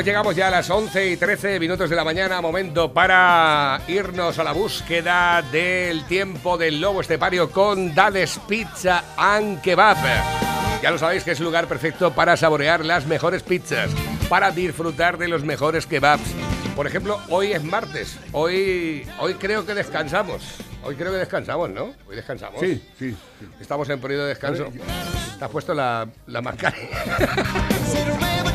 Pues llegamos ya a las 11 y 13 minutos de la mañana, momento para irnos a la búsqueda del tiempo del lobo estepario con Dales Pizza and Kebab. Ya lo sabéis que es el lugar perfecto para saborear las mejores pizzas, para disfrutar de los mejores kebabs. Por ejemplo, hoy es martes, hoy, hoy creo que descansamos. Hoy creo que descansamos, ¿no? Hoy descansamos. Sí, sí. sí. Estamos en periodo de descanso. Te has puesto la, la mascarilla.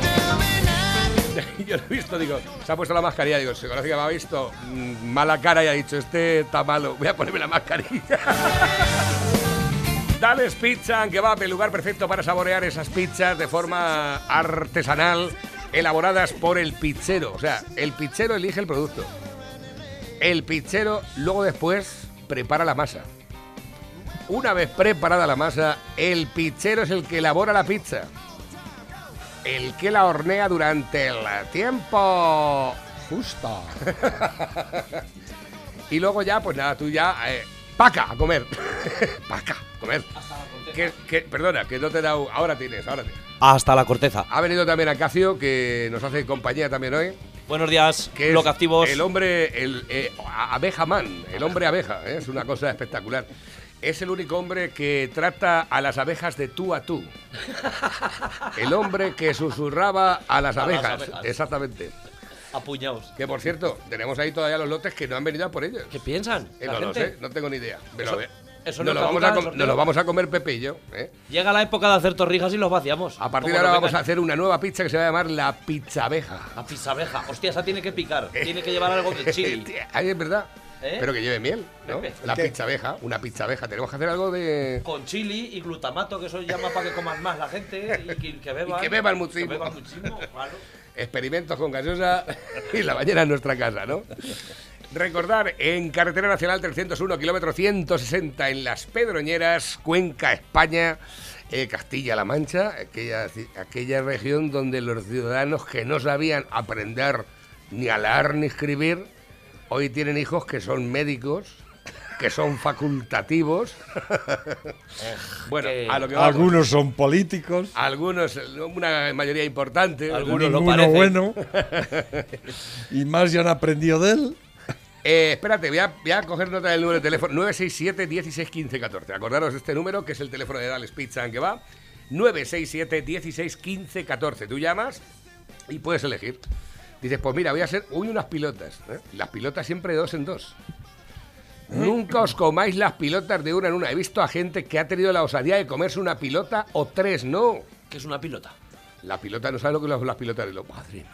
Yo lo he visto, digo, se ha puesto la mascarilla, digo, se conoce que me ha visto mm, mala cara y ha dicho, este está malo, voy a ponerme la mascarilla. Dales Pizza, que va el lugar perfecto para saborear esas pizzas de forma artesanal, elaboradas por el pizzero. O sea, el pizzero elige el producto. El pizzero luego después prepara la masa. Una vez preparada la masa, el pizzero es el que elabora la pizza. El que la hornea durante el tiempo Justa. y luego ya, pues nada, tú ya. Eh, ¡Paca! A comer. ¡Paca! A comer. Que, que- perdona, que no te he dado. Ahora tienes, ahora tienes. Hasta la corteza. Ha venido también Acacio, que nos hace compañía también hoy. Buenos días, Que es bloque activos. El hombre, el eh, abeja man, el hombre abeja, ¿eh? es una cosa espectacular. Es el único hombre que trata a las abejas de tú a tú. El hombre que susurraba a las A las abejas. abejas. Exactamente. Apuñaos. Que por cierto, tenemos ahí todavía los lotes que no han venido a por ellos. ¿Qué piensan? Eh, no lo sé, no tengo ni idea. Pero Eso- a ver, eso nos, no lo vamos a nos lo vamos a comer Pepe y yo. ¿eh? Llega la época de hacer torrijas y los vaciamos. A partir de ahora vamos a hacer una nueva pizza que se va a llamar la pizza abeja. La pizza abeja. Hostia, esa tiene que picar. Tiene que llevar algo de chili. Ahí es verdad. ¿Eh? Pero que lleve miel, ¿no? Pepe. La ¿Qué? pizza abeja, una pizza abeja. Tenemos que hacer algo de. Con chili y glutamato, que eso llama para que coman más la gente y que, que beban. Y que beban muchísimo. Que beban muchísimo, claro. experimentos con gaseosa y la bañera en nuestra casa, ¿no? Recordar, en Carretera Nacional 301, kilómetro 160, en Las Pedroñeras, Cuenca, España, eh, Castilla-La Mancha, aquella, aquella región donde los ciudadanos que no sabían aprender ni a leer ni escribir, hoy tienen hijos que son médicos, que son facultativos. bueno, que- a lo que vamos. Algunos son políticos. Algunos, una mayoría importante. Algunos lo parecen. bueno. y más ya han aprendido de él. Eh, espérate, voy a, voy a coger nota del número de teléfono 967 16 15 14. Acordaros de este número, que es el teléfono de Dales Pizza en que va. 967 16 15 14. Tú llamas y puedes elegir. Dices, pues mira, voy a hacer hoy unas pilotas. ¿eh? Las pilotas siempre de dos en dos. Nunca os comáis las pilotas de una en una. He visto a gente que ha tenido la osadía de comerse una pilota o tres, no. Que es una pilota. La pilota, no sabe lo que son las pilotas de lo. Madre mía.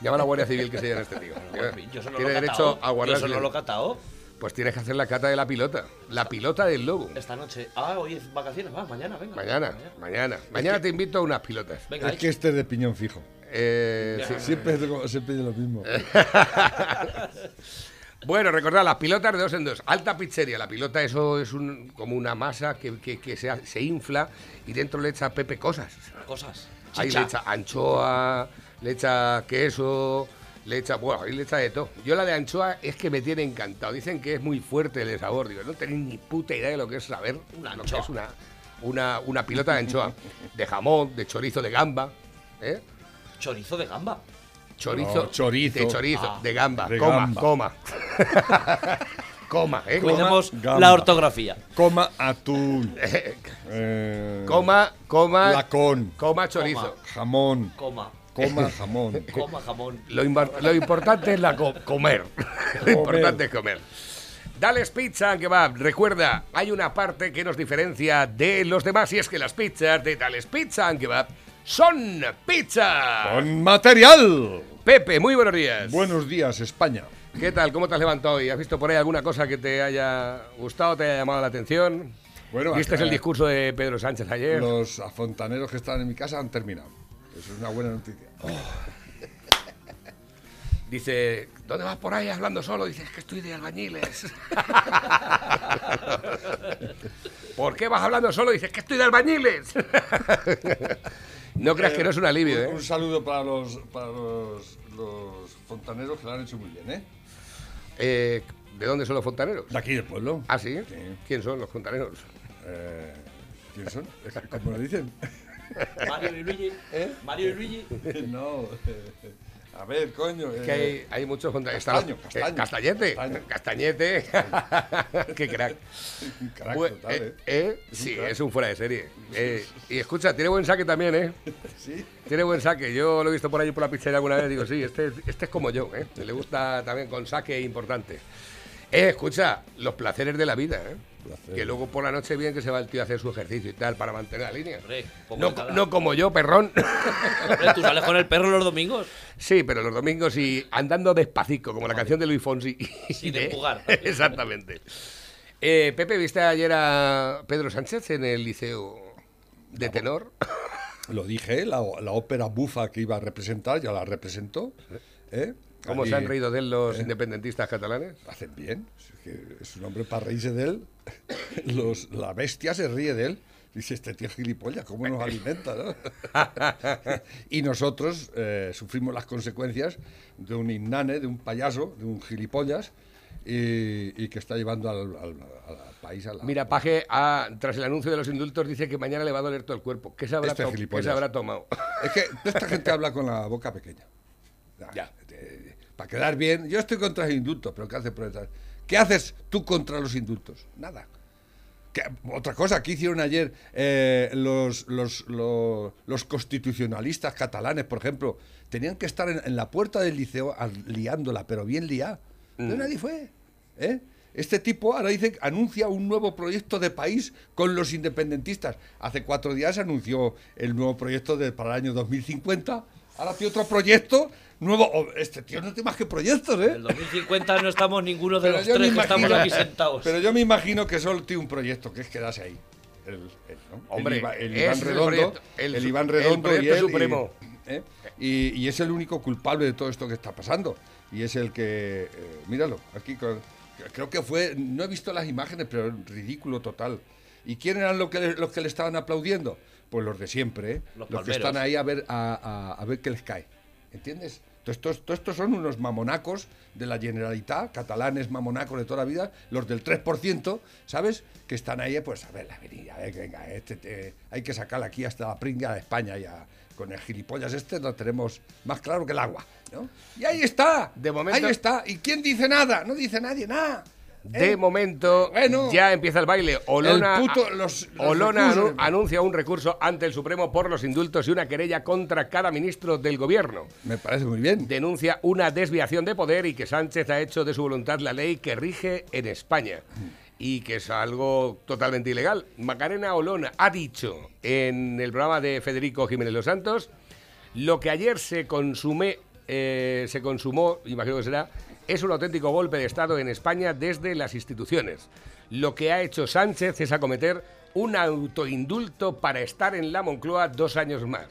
Llama a la Guardia Civil que se llama este tío. Yo Tiene lo derecho catao. a guardar Yo eso no silencio. lo he catao. Pues tienes que hacer la cata de la pilota. La pilota del lobo. Esta noche. Ah, hoy es vacaciones. Va, mañana, venga. Mañana, mañana. Mañana te invito a unas pilotas. Venga, Es que este es de piñón fijo. Eh, sí. Siempre, siempre dice lo mismo. Bueno, recordad, las pilotas de dos en dos. Alta pizzería. La pilota, eso es un, como una masa que, que- que se, infla y dentro le echa Pepe cosas. Cosas. Ahí le echa anchoa, le echa queso, le echa. Bueno, ahí le echa de todo. Yo la de anchoa es que me tiene encantado. Dicen que es muy fuerte el sabor. Digo, no tenéis ni puta idea de lo que es saber Una lo que es una, una, una pilota de anchoa. De jamón, de chorizo de gamba. ¿eh? Chorizo de gamba. Chorizo. No, chorizo. De chorizo, Ah. de gamba. De coma, gamba. coma. coma, ¿eh? Coma, Cuidemos gamba. la ortografía. Coma atún. Eh, coma, coma, Lacón. coma chorizo. Jamón. Coma. Coma jamón. Coma jamón. Lo, lo importante es la co- comer. lo importante es comer. Dales Pizza que va. Recuerda, hay una parte que nos diferencia de los demás y es que las pizzas de Dales Pizza que va son pizza. Con material. Pepe, muy buenos días. Buenos días, España. ¿Qué tal? ¿Cómo te has levantado hoy? ¿Has visto por ahí alguna cosa que te haya gustado, te haya llamado la atención? Bueno, ¿Viste acá- el discurso de Pedro Sánchez ayer? Los afontaneros que estaban en mi casa han terminado. Eso es una buena noticia. Dice, ¿dónde vas por ahí hablando solo? Dice, es que estoy de albañiles. ¿Por qué vas hablando solo? Dice, es que estoy de albañiles. no creas que no es un alivio, Un, ¿eh? un saludo para los, para los, los fontaneros que lo han hecho muy bien, ¿eh? Eh, ¿De dónde son los fontaneros? De aquí del pueblo. Ah, ¿sí? Sí. ¿Quién son los fontaneros? Eh, ¿Quién son? ¿Cómo lo dicen? Mario y Luigi. ¿Eh? Mario y Luigi. no. A ver, coño. Que hay, eh, hay muchos contra... Castaño, eh, Castaño. Castañete. Castaño. Castañete. Qué crack. un crack total, eh, ¿eh? eh, Es sí, crack. es un fuera de serie. Eh, y escucha, tiene buen saque también, ¿eh? Sí. Tiene buen saque. Yo lo he visto por ahí por la pizzería alguna vez. Digo, sí, este, este es como yo, ¿eh? Le gusta también con saque importante. Eh, escucha, los placeres de la vida, ¿eh? Que luego por la noche bien que se va el tío a hacer su ejercicio y tal para mantener la línea. Hombre, No, de no como yo, perrón. Hombre, ¿Tú sales con el perro los domingos? Sí, pero los domingos y andando despacito, como la canción de Luis Fonsi. Sin empujar. Exactamente. Eh, Pepe, ¿viste ayer a Pedro Sánchez en el liceo de tenor? Lo dije, la, la ópera bufa que iba a representar, ya la representó. ¿eh? ¿Cómo Allí se han reído de él los independentistas catalanes? Hacen bien. Es, que es un hombre para reírse de él. Los, la bestia se ríe de él. Dice, este tío es gilipollas, ¿cómo nos alimenta? no?". y nosotros eh, sufrimos las consecuencias de un innane, de un payaso, de un gilipollas, y, y que está llevando al, al- al país a la... Mira, Paje, ah, tras el anuncio de los indultos, dice que mañana le va a doler todo el cuerpo. ¿Qué se habrá, Este to- qué se habrá tomado? Es que esta gente habla con la boca pequeña. Ya. Para quedar bien, yo estoy contra los indultos, pero ¿qué hace por detrás? ¿Qué haces tú contra los indultos? Nada. ¿Qué- otra cosa, que hicieron ayer eh, los, los, los, los constitucionalistas catalanes, por ejemplo? Tenían que estar en, en la puerta del liceo liándola, pero bien liada. Pero nadie fue. ¿eh? Este tipo ahora dice, anuncia un nuevo proyecto de país con los independentistas. Hace cuatro días anunció el nuevo proyecto de, para el año 2050. Ahora tiene otro proyecto nuevo. Oh, este tío no tiene más que proyectos, En el ¿eh? 2050 no estamos ninguno de Pero los tres que estamos aquí sentados. Pero yo me imagino que solo tiene un proyecto, que es quedarse ahí. El, el, ¿no? Hombre, el, Iván Redondo, el, Iván Redondo y él, y- supremo. ¿eh? Y, y es el único culpable de todo esto que está pasando. Y es el que, eh, míralo, aquí con- creo que fue, no he visto las imágenes, pero ridículo total. ¿Y quién eran los que, los que le estaban aplaudiendo? Pues los de siempre, ¿eh? Los que palmeros. están ahí a ver, a, a- a ver qué les cae. ¿Entiendes? Todos estos, todos estos son unos mamonacos de la Generalitat, catalanes mamonacos de toda la vida, los del 3%, ¿sabes? Que están ahí, pues, a ver, la venida, a ver, venga, este, te- hay que sacarla aquí hasta la pringa de España ya. Con el gilipollas este lo tenemos más claro que el agua, ¿no? Y ahí está, De momento- ahí está. ¿Y quién dice nada? No dice nadie nada. De ¿eh? momento, Bueno. ya empieza el baile. Olona, El puto- los- los Olona recursos. anuncia un recurso ante el Supremo por los indultos y una querella contra cada ministro del gobierno. Me parece muy bien. Denuncia una desviación de poder y que Sánchez ha hecho de su voluntad la ley que rige en España. Y que es algo totalmente ilegal. Macarena Olona ha dicho en el programa de Federico Jiménez Los Santos lo que ayer se consume, eh, se consumó, imagino que será, es un auténtico golpe de Estado en España desde las instituciones. Lo que ha hecho Sánchez es acometer un autoindulto para estar en la Moncloa dos años más.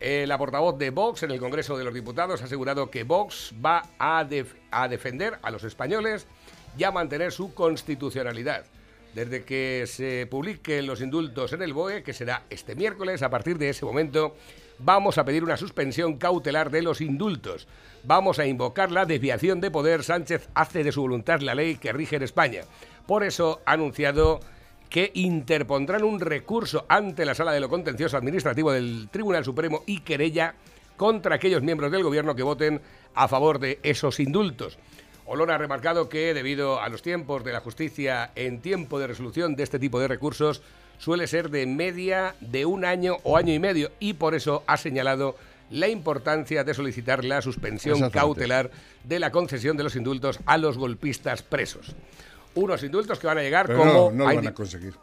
Eh, la portavoz de Vox en el Congreso de los Diputados ha asegurado que Vox va a, def- a defender a los españoles y a mantener su constitucionalidad. Desde que se publiquen los indultos en el BOE, que será este miércoles, a partir de ese momento, vamos a pedir una suspensión cautelar de los indultos. Vamos a invocar la desviación de poder. Sánchez hace de su voluntad la ley que rige en España. Por eso ha anunciado que interpondrán un recurso ante la Sala de lo Contencioso Administrativo del Tribunal Supremo y querella contra aquellos miembros del Gobierno que voten a favor de esos indultos. Olona ha remarcado que debido a los tiempos de la justicia en tiempo de resolución de este tipo de recursos suele ser de media de un año o año y medio y por eso ha señalado la importancia de solicitar la suspensión cautelar de la concesión de los indultos a los golpistas presos. Unos indultos que van a llegar Pero como... no, no lo van a conseguir.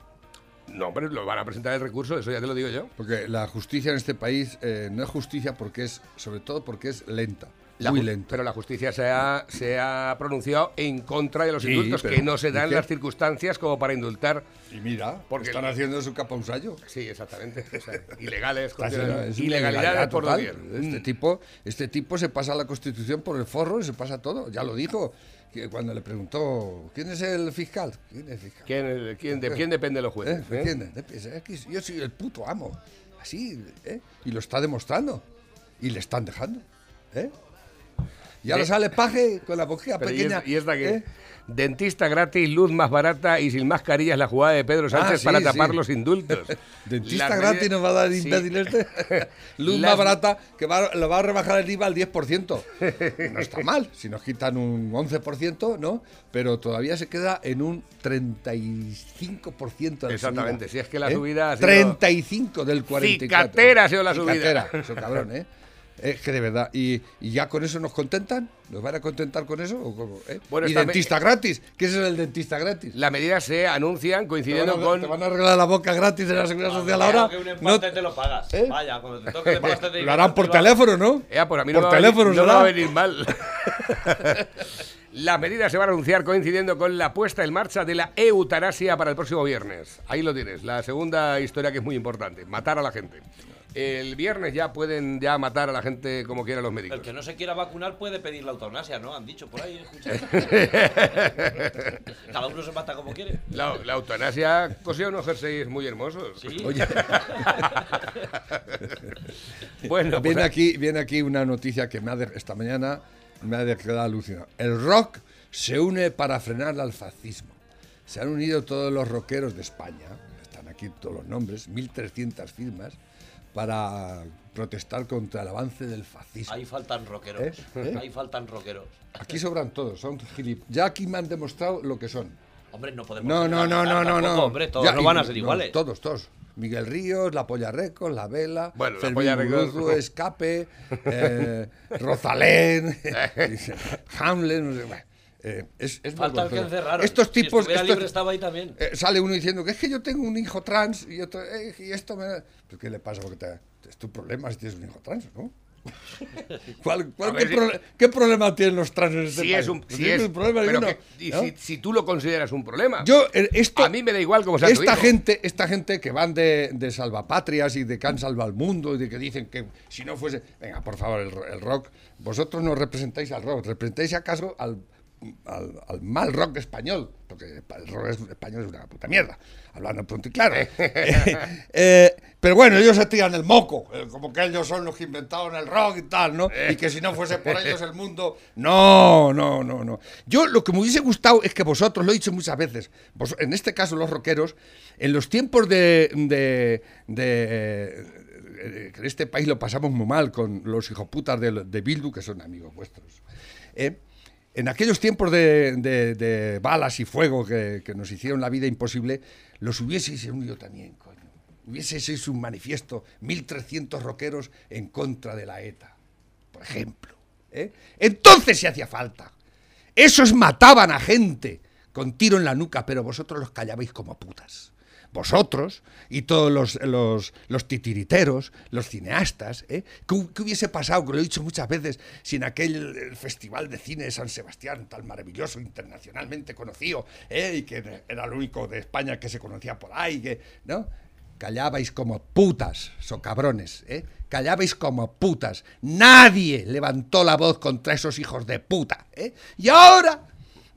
no, pero lo van a presentar el recurso, eso ya te lo digo yo. Porque la justicia en este país eh, no es justicia porque es, sobre todo porque es lenta. La muy. Pero la justicia se ha, se ha pronunciado en contra de los Sí, indultos, pero- que no se dan las circunstancias como para indultar. Y mira, Porque- están haciendo su capausayo. Sí, exactamente. o sea, ilegales, ilegalidades ilegalidad por total. Este Mm. tipo, este tipo se pasa la Constitución por el forro y se pasa todo. Ya lo dijo que cuando le preguntó quién es el fiscal. ¿Quién es el fiscal? ¿Quién, quién- ¿De quién dependen los ¿Eh? jueces? ¿De eh? quién? De- es que yo soy el puto amo. Así, ¿eh? Y lo está demostrando. Y le están dejando. ¿eh? Y ahora sale paje con la boquilla Pero ¿y pequeña. es- ¿Y esta qué? ¿eh? Dentista gratis, luz más barata y sin mascarillas la jugada de Pedro Sánchez Ah, sí, para tapar sí. los indultos. Dentista Las gratis medidas- nos va a dar Sí. este. Luz Las- más barata que va, lo va a rebajar el IVA al 10%. No está mal. Si nos quitan un 11%, ¿no? Pero todavía se queda en un 35% de Exactamente, subida. si es que la ¿Eh? subida ha sido- 35 del 44. Cicatera ha sido la subida. Cicatera, eso cabrón, ¿eh? Es que de verdad. ¿Y, y ya con eso nos contentan? ¿Nos van a contentar con eso? ¿O cómo, eh? Bueno, y esta me- dentista gratis. ¿Qué es el dentista gratis? Las medidas se anuncian ¿Te van, coincidiendo a, con... te van a arreglar la boca gratis de la seguridad social Claro ahora? que un No- empate te lo pagas. ¿Eh? Vaya, cuando te toque te lo harán por teléfono, ¿no? Eh, pues a mí no, por va, teléfono no va a venir mal. Las medidas se van a anunciar coincidiendo con la puesta en marcha de la eutanasia para el próximo viernes. Ahí lo tienes, la segunda historia que es muy importante, matar a la gente. El viernes ya pueden ya matar a la gente como quieran los médicos. El que no se quiera vacunar puede pedir la eutanasia, ¿no? Han dicho por ahí, escucha. Cada uno se mata como quiere. La, la eutanasia cosía unos jerseys muy hermosos. Sí. Oye, Bueno, pues, viene aquí, viene aquí una noticia que me ha de- esta mañana me ha quedado alucinado. El rock se une para frenar al fascismo. Se han unido todos los rockeros de España, están aquí todos los nombres, 1.300 firmas, para protestar contra el avance del fascismo. Ahí faltan rockeros. ¿Eh? ¿Eh? Ahí faltan rockeros. Aquí sobran todos, son gilip. Ya aquí me han demostrado lo que son. Hombre, no podemos. No, no, no, no, no, tampoco, no. Hombre, todos Ya, no van a ser no, iguales. todos, todos. Miguel Ríos, La Polla Records, La Vela, Bueno, La Polla Records- Muguruza, Escape, eh, Rosalén, Hamlet, no sé, bueno, eh, es, es Falta el que encerraron. Estos Si tipos... estuviera estos- libre estaba ahí también. eh, sale uno diciendo que es que yo tengo un hijo trans y otro, eh, y esto me... Pues, ¿Qué le pasa? Porque te, es tu problema si tienes un hijo trans, ¿no? ¿Cuál, cuál- A qué, ver, si- proble- qué problema tienen los trans en este si país? es un, No si es, problema pero que- y ¿no? si, si tú lo consideras un problema, Yo, esto, a mí me da igual cómo sea tu esta gente, esta gente que van de, de salvapatrias y de que han salvado al mundo y de que dicen que si no fuese, venga, por favor, el, el rock, vosotros no representáis al rock, representáis acaso al, al, al mal rock español, porque el rock es- español es una puta mierda, hablando pronto y claro. Eh, pero bueno, ellos se tiran el moco, eh, como que ellos son los que inventaron el rock y tal, ¿no? Y que si no fuese por ellos el mundo, no, no, no, no. Yo lo que me hubiese gustado es que vosotros, lo he dicho muchas veces, vos- en este caso los rockeros, en los tiempos de, de, de- eh, en este país lo pasamos muy mal con los hijoputas de, de Bildu, que son amigos vuestros. ¿eh? En aquellos tiempos de, balas y fuego que, nos hicieron la vida imposible, los hubieseis unido también, coño. Hubieseis un manifiesto, 1.300 rockeros en contra de la ETA, por ejemplo. ¿eh? Entonces se hacía falta. Esos mataban a gente con tiro en la nuca, pero vosotros los callabais como putas. Vosotros y todos los, los, titiriteros, los cineastas, ¿eh? ¿Qué, hu- qué hubiese pasado, que lo he dicho muchas veces, si en aquel festival de cine de San Sebastián, tan maravilloso, internacionalmente conocido, ¿eh? y que era el único de España que se conocía por ahí, que, ¿no? Callabais como putas, so cabrones, ¿eh? Callabais como putas. Nadie levantó la voz contra esos hijos de puta, ¿eh? Y ahora,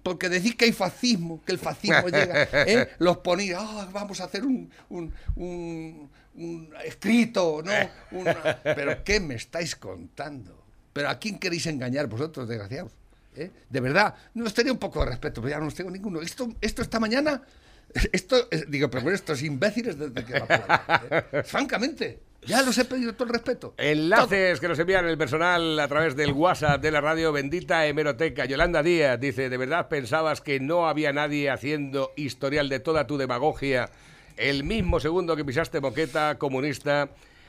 porque decís que hay fascismo, que el fascismo llega, ¿eh? Los ponéis, "Ah, vamos a hacer un, un, un- un escrito, ¿no? Una- Pero ¿qué me estáis contando? ¿Pero a quién queréis engañar vosotros, desgraciados? ¿Eh? De verdad, no os tenía un poco de respeto, pero ya no os tengo ninguno. Esto, esto esta mañana, esto, eh, digo, pero bueno, estos imbéciles desde que por ahí, ¿eh? Francamente, ya los he pedido todo el respeto. Enlaces que nos envían el personal a través del WhatsApp de la radio Bendita Hemeroteca. Yolanda Díaz dice, ¿de verdad pensabas que no había nadie haciendo historial de toda tu demagogia el mismo segundo que pisaste moqueta comunista?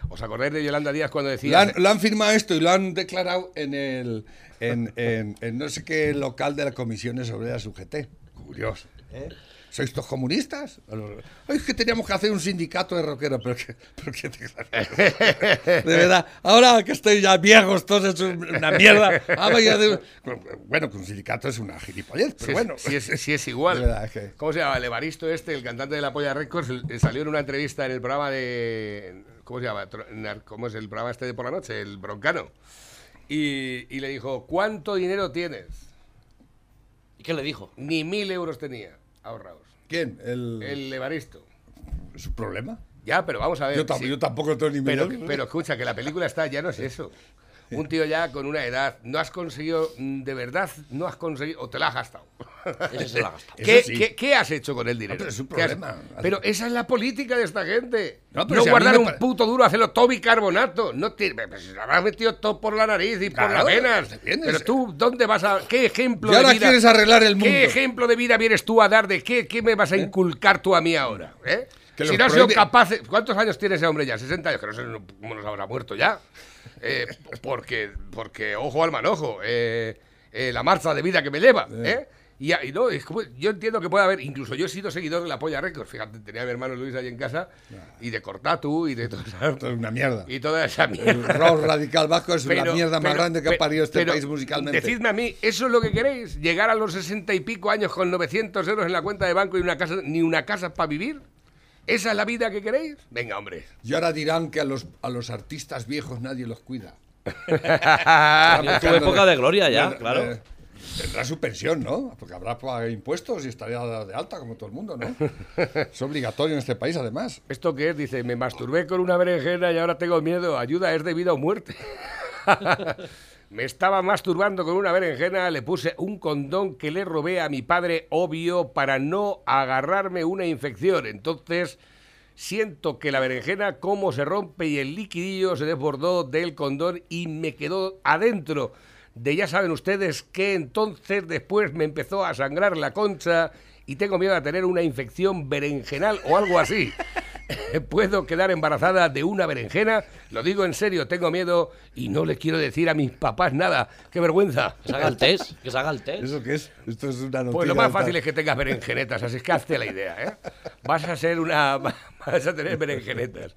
¿Os acordáis de Yolanda Díaz cuando Lo decía... han, lo han firmado esto y lo han declarado en el en, en- en no sé qué local de la Comisiones Obreras UGT. Curioso. ¿eh? ¿Sois todos comunistas? Es que teníamos que hacer un sindicato de rockeros, pero que, pero que te- De verdad, ahora que estoy ya viejos, todos es una mierda. ah, de- Bueno, que un sindicato es una gilipollez, pero Si es, bueno. si es, si es igual. De verdad, es que- ¿Cómo se llama? El Evaristo este, el cantante de la Polla Records, salió en una entrevista en el programa de... ¿Cómo se llama? ¿Cómo es el programa este de por la noche? El Broncano. Y, y le dijo, ¿cuánto dinero tienes? ¿Y qué le dijo? Ni mil euros tenía ahorrados. ¿Quién? El, El Evaristo. ¿Su problema? Ya, pero vamos a ver. Yo, tam- sí. yo tampoco tengo ni pero, millones. pero escucha, que la película está, ya no es eso. un tío ya con una edad, no has conseguido, mm, de verdad, no has conseguido, o te la has gastado. Ese se la ha gastado. ¿Qué, Eso sí. qué- qué has hecho con el dinero? pero es un ¿Qué has- problema. Pero esa es la política de esta gente. No, No, pero si mí guardar un pare- puto duro, hacerlo todo bicarbonato. No te, pues, habrás metido todo por la nariz y por Claro, las venas. pero tú, ¿dónde vas a...? ¿Qué ejemplo Y ahora de vida... quieres arreglar el mundo. ¿Qué ejemplo de vida vienes tú a dar? ¿De qué, qué me vas a inculcar tú a mí ahora? ¿eh? Que si no has sido prohíbe- capaz... ¿Cuántos años tiene ese hombre ya? ¿60 años? Que no sé cómo nos habrá muerto ya. Eh, porque, porque, ojo al manojo, eh, eh, la marcha de vida que me lleva, ¿eh? Y, y no, es como- yo entiendo que puede haber, incluso yo he sido seguidor de la Polla Records, fíjate, tenía a mi hermano Luis ahí en casa, y de Cortatu, y de todo eso. Esto es una mierda. Y toda esa El mierda. rock radical vasco es la Pero- mierda más grande que ha parido este país musicalmente. Decidme a mí, ¿eso es lo que queréis? ¿Llegar a los sesenta y pico años con 900 euros en la cuenta de banco y una casa, ni una casa para vivir? ¿Esa es la vida que queréis? Venga, hombre. Y ahora dirán que a los, a los artistas viejos nadie los cuida. Tu época de gloria ya, claro. eh, Tendrá su pensión, ¿no? Porque habrá impuestos y estaría de alta como todo el mundo, ¿no? Es obligatorio en este país, además. ¿Esto qué es? Dice, me masturbé con una berenjena y ahora tengo miedo. Ayuda, es de vida o muerte. me estaba masturbando con una berenjena, le puse un condón que le robé a mi padre, obvio, para no agarrarme una infección. Entonces, siento que la berenjena como se rompe y el liquidillo se desbordó del condón y me quedó adentro. De ya saben ustedes que entonces después me empezó a sangrar la concha y tengo miedo a tener una infección berenjenal o algo así. ¿Puedo quedar embarazada de una berenjena? Lo digo en serio, tengo miedo y no le quiero decir a mis papás nada. ¡Qué vergüenza! Que se haga el test, que se haga el test. ¿Eso qué es? Esto es una noticia. Pues lo más alta. fácil es que tengas berenjenetas, así es que hazte la idea, ¿eh? Vas a ser una... vas a tener berenjenetas.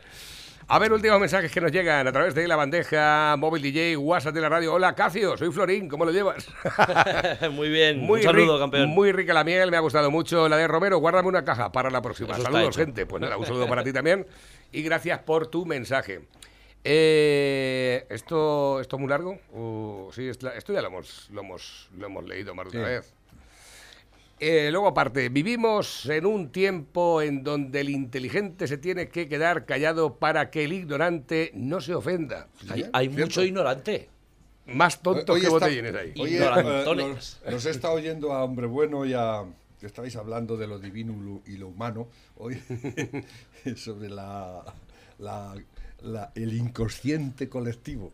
A ver, últimos mensajes que nos llegan a través de la bandeja móvil DJ, WhatsApp de la radio. Hola, Cacio, soy Florín, ¿cómo lo llevas? Muy bien, Muy un saludo, campeón. Muy rica la miel, me ha gustado mucho. La de Romero, guárdame una caja para la próxima. Eso Saludos, gente. Pues nada, un saludo para ti también. Y gracias por tu mensaje. Eh, ¿esto, ¿Esto es muy largo? Uh, sí, esto, esto ya lo hemos, lo, hemos, lo hemos leído más de una vez. Eh, luego, aparte, vivimos en un tiempo en donde el inteligente se tiene que quedar callado para que el ignorante no se ofenda. Hay, mucho ignorante. Más tontos Hoy que está- botellines ahí. Oye, eh, he estado oyendo a Hombre Bueno y a... que estabais hablando de lo divino y lo- y lo humano. Hoy sobre la, la- la- el inconsciente colectivo.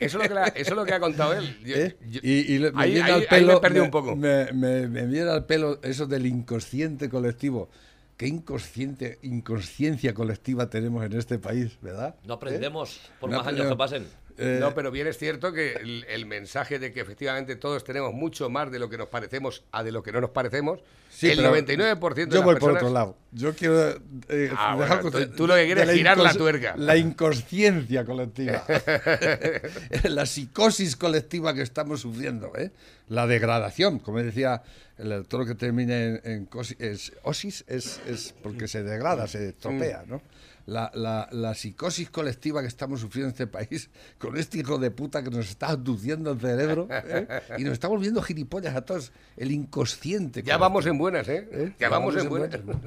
Eso, es lo que la- eso es lo que ha contado él. Yo- ¿Eh? yo- y, me ahí- viene ahí- al ahí pelo, me perdí un poco. Me, me- me viene al pelo eso del inconsciente colectivo. ¿Qué inconsciente, inconsciencia colectiva tenemos en este país, verdad? No aprendemos por No más años que pasen. Eh, No, pero bien es cierto que el, el mensaje de que efectivamente todos tenemos mucho más de lo que nos parecemos a de lo que no nos parecemos, sí, el pero 99% de Yo las voy por otro lado. Yo quiero eh, Ah, dejar bueno, contra- tú- tú lo que quieres es girar la tuerca. La inconsciencia colectiva. la psicosis colectiva que estamos sufriendo. ¿eh? La degradación, como decía el, todo lo que termina en, en cosi- es, osis es, es porque se degrada, se estropea. ¿no? La, la- la psicosis colectiva que estamos sufriendo en este país con este hijo de puta que nos está abduciendo el cerebro ¿eh? y nos está volviendo gilipollas a todos. El inconsciente. Ya vamos en buenas, ¿eh? ¿Eh? Ya vamos en buenas. buenas.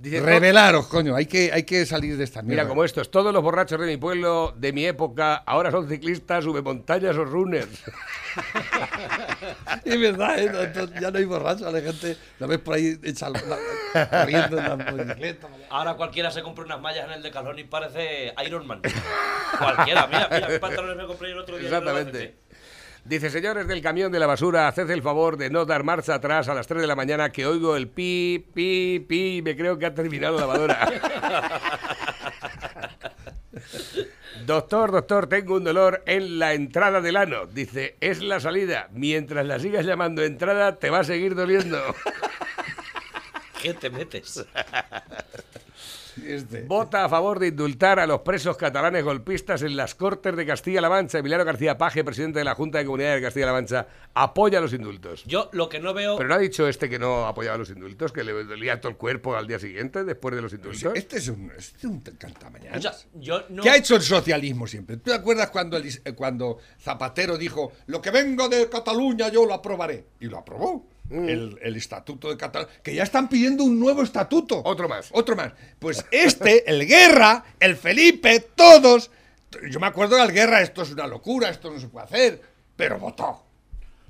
Dice, Revelaros, coño, hay que, hay que salir de esta mierda. Mira, como estos, todos los borrachos de mi pueblo, de mi época, ahora son ciclistas, montañas o runners. Es verdad, ¿eh? No, ya no hay borrachos, la gente la ves por ahí hecha la- la- corriendo en la bicicleta. Ahora cualquiera se compra unas mallas en el Decathlon y parece Iron Man. cualquiera, mira, mira qué pantalones me compré el otro día. en el Exactamente. Dice, señores del camión de la basura, haced el favor de no dar marcha atrás a las 3 de la mañana que oigo el pi, pi, pi y me creo que ha terminado la lavadora. doctor, doctor, tengo un dolor en la entrada del ano. Dice, es la salida. Mientras la sigas llamando entrada, te va a seguir doliendo. ¿Qué te metes? Este. Vota a favor de indultar a los presos catalanes golpistas en las Cortes de Castilla-La Mancha. Emiliano García Paje, presidente de la Junta de Comunidad de Castilla-La Mancha, apoya los indultos. Yo lo que no veo. Pero no ha dicho este que no apoyaba los indultos, que le dolía todo el cuerpo al día siguiente después de los indultos. Este es un, este es un cantamañanas. o sea, yo no. ¿Qué ha hecho el socialismo siempre? ¿Tú te acuerdas cuando, el eh, cuando Zapatero dijo, lo que vengo de Cataluña yo lo aprobaré? Y lo aprobó. El, el estatuto de Cataluña. Que ya están pidiendo un nuevo estatuto. Otro más. Otro más. Pues este, el Guerra, el Felipe, todos Yo me acuerdo de la guerra, esto es una locura, esto no se puede hacer, pero votó.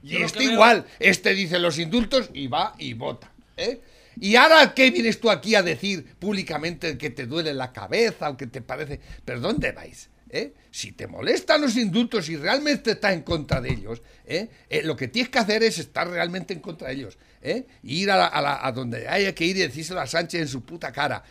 Y Yo este veo- igual, este dice los indultos y va y vota. ¿eh? Y ahora, ¿qué vienes tú aquí a decir públicamente que te duele la cabeza o que te parece? ¿Pero dónde vais? ¿Eh? Si te molestan los indultos y realmente estás en contra de ellos, ¿eh? Eh, lo que tienes que hacer es estar realmente en contra de ellos. ¿eh? Ir a, la- a la- a donde haya que ir y decírselo a Sánchez en su puta cara.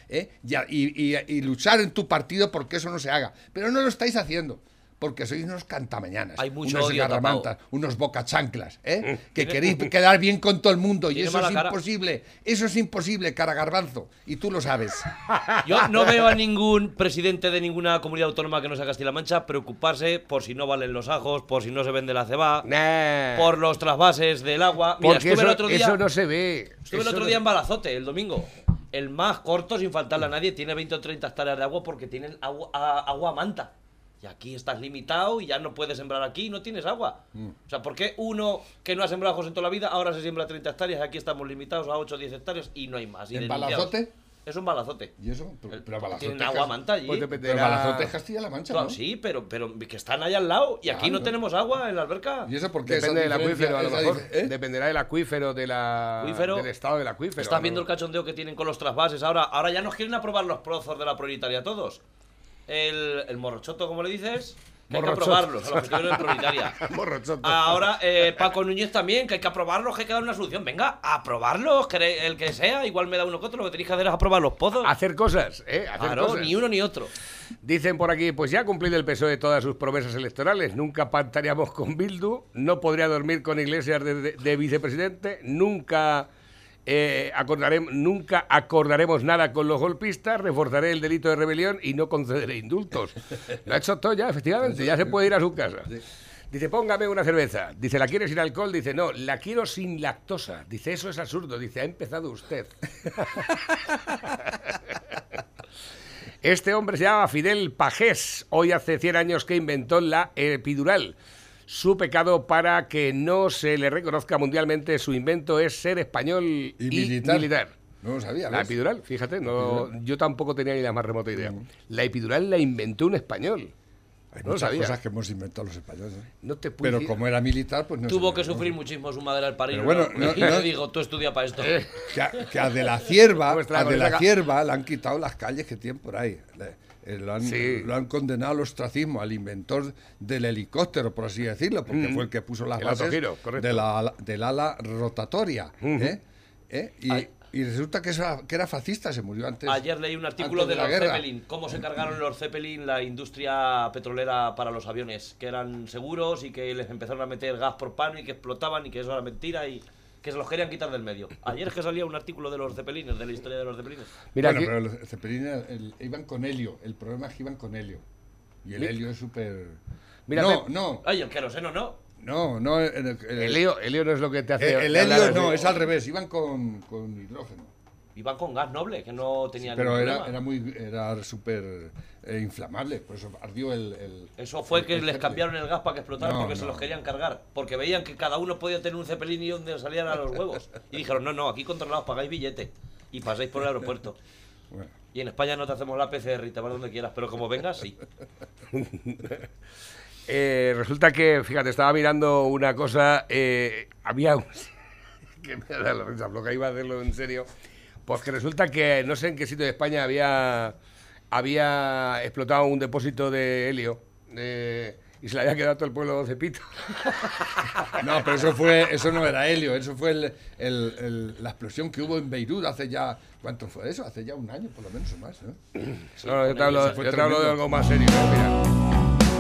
y luchar en tu partido porque eso no se haga. Pero no lo estáis haciendo. Porque sois unos cantamañanas, Hay mucho unos garramantas, unos bocachanclas, ¿eh? que queréis quedar bien con todo el mundo y eso es cara. imposible. Eso es imposible, cara garbanzo. Y tú lo sabes. Yo no veo a ningún presidente de ninguna comunidad autónoma que no sea Castilla-La Mancha preocuparse por si no valen los ajos, por si no se vende la ceba, Nah. por los trasvases del agua. Mira, Porque estuve eso, el otro día, eso no se ve. estuve el Eso otro no- día en Balazote, el domingo. El más corto, sin faltarle a nadie, tiene 20 o 30 hectáreas de agua porque tienen agua, a- agua a manta. Y aquí estás limitado y ya no puedes sembrar aquí y no tienes agua. Mm. O sea, ¿por qué uno que no ha sembrado ajos en toda la vida ahora se siembra 30 hectáreas? Aquí estamos limitados a 8 o 10 hectáreas y no hay más. y ¿En. Balazote? Es un balazote. ¿Y eso? Pero, El- pero Balazote tienen es agua manta allí. Pues Pero dependerá- Balazote es Castilla-La Mancha, Claro, ¿no? sí, pero, pero que están ahí al lado y aquí no tenemos agua en la alberca. ¿Y eso por qué? Depende del acuífero, a lo mejor. ¿eh? Dependerá del acuífero, de la, Acuífero. del estado del acuífero. Estás viendo el cachondeo que tienen con los trasvases. Ahora, ahora ya nos quieren aprobar los prozos de la prioritaria todos. El, el morrochoto, como le dices, que hay que aprobarlos a los que estuvieron en prioritaria. Morrochoto. Ahora, eh, Paco Núñez también, que hay que aprobarlos, que hay que dar una solución. Venga, aprobarlos, el que sea, igual me da uno que otro. Lo que tenéis que hacer es aprobar los pozos. Hacer cosas, ¿eh? Hacer Claro, cosas. ni uno ni otro. Dicen por aquí, pues ya ha cumplido el PSOE E todas sus promesas electorales. Nunca pactaríamos con Bildu, no podría dormir con Iglesias de, de- de vicepresidente, nunca, eh, acordaremos, nunca acordaremos nada con los golpistas, reforzaré el delito de rebelión y no concederé indultos. Lo ha hecho todo ya, efectivamente, ya se puede ir a su casa. Dice, póngame una cerveza. Dice, ¿la quieres sin alcohol? Dice, no, la quiero sin lactosa. Dice, eso es absurdo. Dice, ha empezado usted. Este hombre se llama Fidel Pajés. Hoy hace 100 años que inventó la epidural. Su pecado para que no se le reconozca mundialmente su invento es ser español y, Y militar. militar. No lo sabía, La ¿ves? epidural, fíjate, no, yo tampoco tenía ni la más remota idea. La epidural la inventó un español. Hay no lo muchas sabía. cosas que hemos inventado los españoles. ¿eh? No te Pero como era militar, pues no Tuvo que sufrir muchísimo su madre al parir. Pero bueno, ¿no? no- y no- le digo, tú estudia para esto. Eh, Que a, que a De la Cierva, Nuestra a De la Cierva le han quitado las calles que tienen por ahí. Le- eh, lo, han, Sí. lo han condenado al ostracismo, al inventor del helicóptero, por así decirlo, porque Mm. fue el que puso las El bases autogiro, de la, del ala rotatoria. ¿eh? ¿Eh? Y, Ay. y resulta que, eso- que era fascista, se murió antes. Ayer leí un artículo de, la los guerra. Zeppelin, cómo se cargaron los Zeppelin la industria petrolera para los aviones, que eran seguros y que les empezaron a meter gas por pano y que explotaban y que eso era mentira y que se los querían quitar del medio. Ayer es que salía un artículo de los Zeppelines, de la historia de los Zeppelines. Mira, bueno, aquí- pero los cepelines el- iban con helio. El problema es que iban con helio. Y el helio es súper. Mira, no, Pep. no, Ay, el queroseno no. no, no. el- el- el lío no es lo que te hace. el- el helio no, es al revés. Iban con, con hidrógeno. Iban con gas noble, que no tenían Pero ningún era, problema. era muy era súper eh, inflamable, por eso ardió el. el- Eso fue el- que el les cambiaron el gas para que explotara No, porque se los querían cargar. Porque veían que cada uno podía tener un cepelín y donde salían a los huevos. Y dijeron, no, no, aquí controlados pagáis billete. Y pasáis por el aeropuerto. Bueno, Y en España no te hacemos la PCR y te vas donde quieras, pero como vengas, sí. Eh, resulta que, fíjate, estaba mirando una cosa. eh, había un. que me da la risa, lo que iba a hacerlo en serio. Pues que resulta que no sé en qué sitio de España había. Había explotado un depósito de helio. eh, y se le había quedado todo el pueblo de pito. No, pero eso fue, eso no era helio, eso fue el- el- el- la explosión que hubo en Beirut hace ya, ¿cuánto fue eso? Hace ya un año por lo menos o más, ¿no? Yo te hablo, Eso fue yo te hablo de algo más serio. ¿eh? Mira.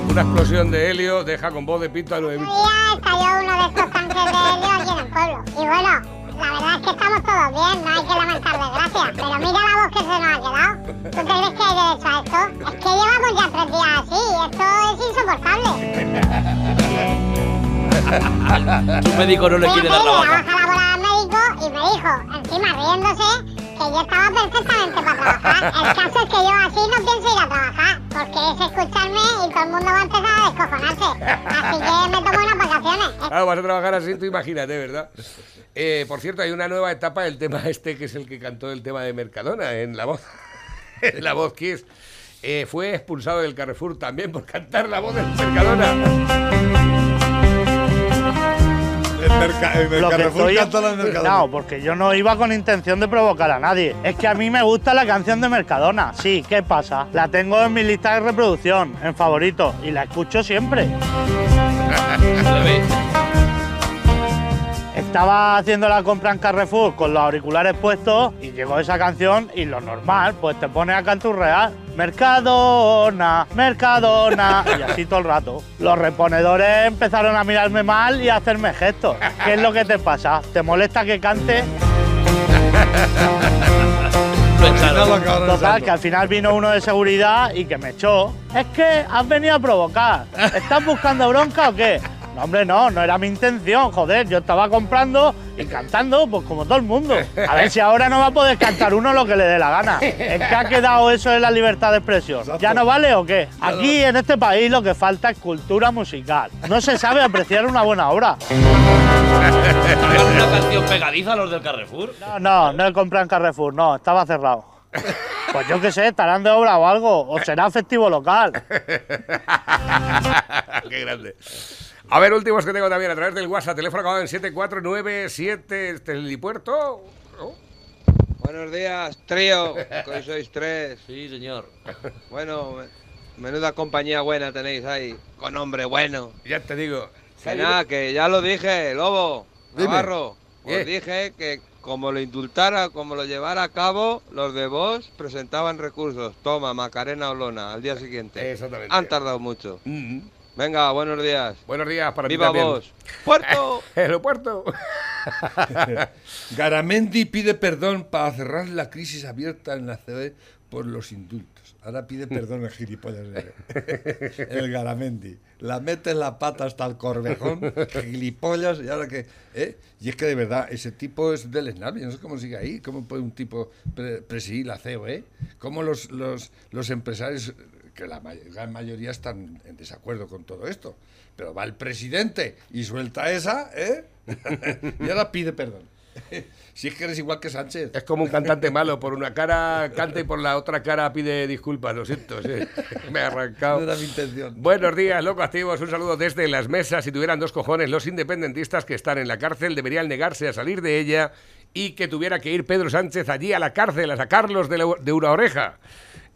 Una explosión de helio deja con voz de pito a 9.000. día estalló uno de estos tanques de helio aquí en el pueblo. Y bueno, la verdad es que estamos todos bien, no hay que lamentar desgracias. Pero mira la voz que se nos ha quedado. ¿Tú te crees que hay derecho a esto? Es que llevamos ya tres días así, esto es insoportable. Tu médico no le a quiere dar la la baja. baja laboral al médico y me dijo, encima riéndose, que yo estaba perfectamente para trabajar. El caso es que yo así no pienso ir a trabajar, porque es escucharme y todo el mundo va a empezar a descojonarse. Así que me tomo unas vacaciones. Claro, vas a trabajar así, tú imagínate, ¿verdad? Eh, por cierto, hay una nueva etapa del tema este, que es el que cantó el tema de Mercadona en La Voz. en La Voz Kiss. eh, fue expulsado del Carrefour también por cantar la voz del Mercadona. El, Carrefour estoy canta la Mercadona. No, porque yo no iba con intención de provocar a nadie. Es que a mí me gusta la canción de Mercadona. Sí, ¿qué pasa? La tengo en mi lista de reproducción, en favorito, y la escucho siempre. Estaba haciendo la compra en Carrefour con los auriculares puestos y llegó esa canción y lo normal, pues te pone a canturrear. Mercadona, Mercadona. Y así todo el rato. Los reponedores empezaron a mirarme mal y a hacerme gestos. ¿Qué es lo que te pasa? ¿Te molesta que cante? Total, que al final vino uno de seguridad y que me echó. Es que has venido a provocar. ¿Estás buscando bronca o qué? No, hombre, no, no era mi intención, joder. Yo estaba comprando y cantando, pues como todo el mundo. A ver si ahora no va a poder cantar uno lo que le dé la gana. Es que ha quedado eso en la libertad de expresión. ¿Ya no vale o qué? Aquí en este país lo que falta es cultura musical. No se sabe apreciar una buena obra. ¿Sacan una canción pegadiza los del Carrefour? No, no, no he comprado en Carrefour, no, estaba cerrado. Pues yo qué sé, estarán de obra o algo, o será festivo local. Qué grande. A ver, últimos que tengo también a través del WhatsApp, teléfono acabado en 7497, este es el helipuerto. ¿no? Buenos días, trío, que hoy sois tres. Sí, señor. Bueno, me- menuda compañía buena tenéis ahí, con hombre bueno. Ya te digo. Que nada, que ya lo dije, Lobo, Dime. Navarro. ¿Qué? Os dije que como lo indultara, como lo llevara a cabo, los de vos presentaban recursos. Toma, Macarena Olona, al día siguiente. Exactamente. Han tardado mucho. Mm. Venga, buenos días. Buenos días para ti ¡Viva también. vos! ¡Puerto! Aeropuerto. Garamendi pide perdón para cerrar la crisis abierta en la CB por los indultos. Ahora pide perdón el gilipollas. El Garamendi. La mete en la pata hasta el corvejón, gilipollas, y ahora que... ¿eh? Y es que de verdad, ese tipo es del esnable, yo no sé cómo sigue ahí, cómo puede un tipo pre- presidir la COE, cómo los, los, los empresarios, que la may- gran mayoría están en desacuerdo con todo esto, pero va el presidente y suelta esa, ¿eh? y ahora pide perdón. si es que eres igual que Sánchez. Es como un cantante malo, por una cara canta y por la otra cara pide disculpas, lo siento, sí. Me he arrancado. No era mi intención. Buenos días, loco activos. Un saludo desde las mesas. Si tuvieran dos cojones, los independentistas que están en la cárcel deberían negarse a salir de ella y que tuviera que ir Pedro Sánchez allí a la cárcel a sacarlos de, la- de una oreja.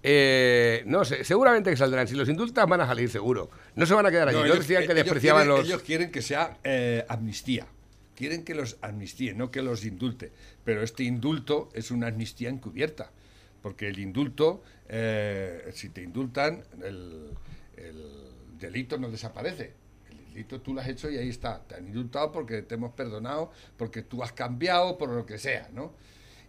Eh, no sé, seguramente que saldrán. Si los indultan, van a salir seguro. No se van a quedar allí. No, ellos- decían que ellos despreciaban quieren- los. Ellos quieren que sea eh, amnistía. Quieren que los amnistíe, no que los indulte. Pero este indulto es una amnistía encubierta. Porque el indulto, eh, si te indultan, el, el delito no desaparece. El delito tú lo has hecho y ahí está. Te han indultado porque te hemos perdonado, porque tú has cambiado, por lo que sea, ¿no?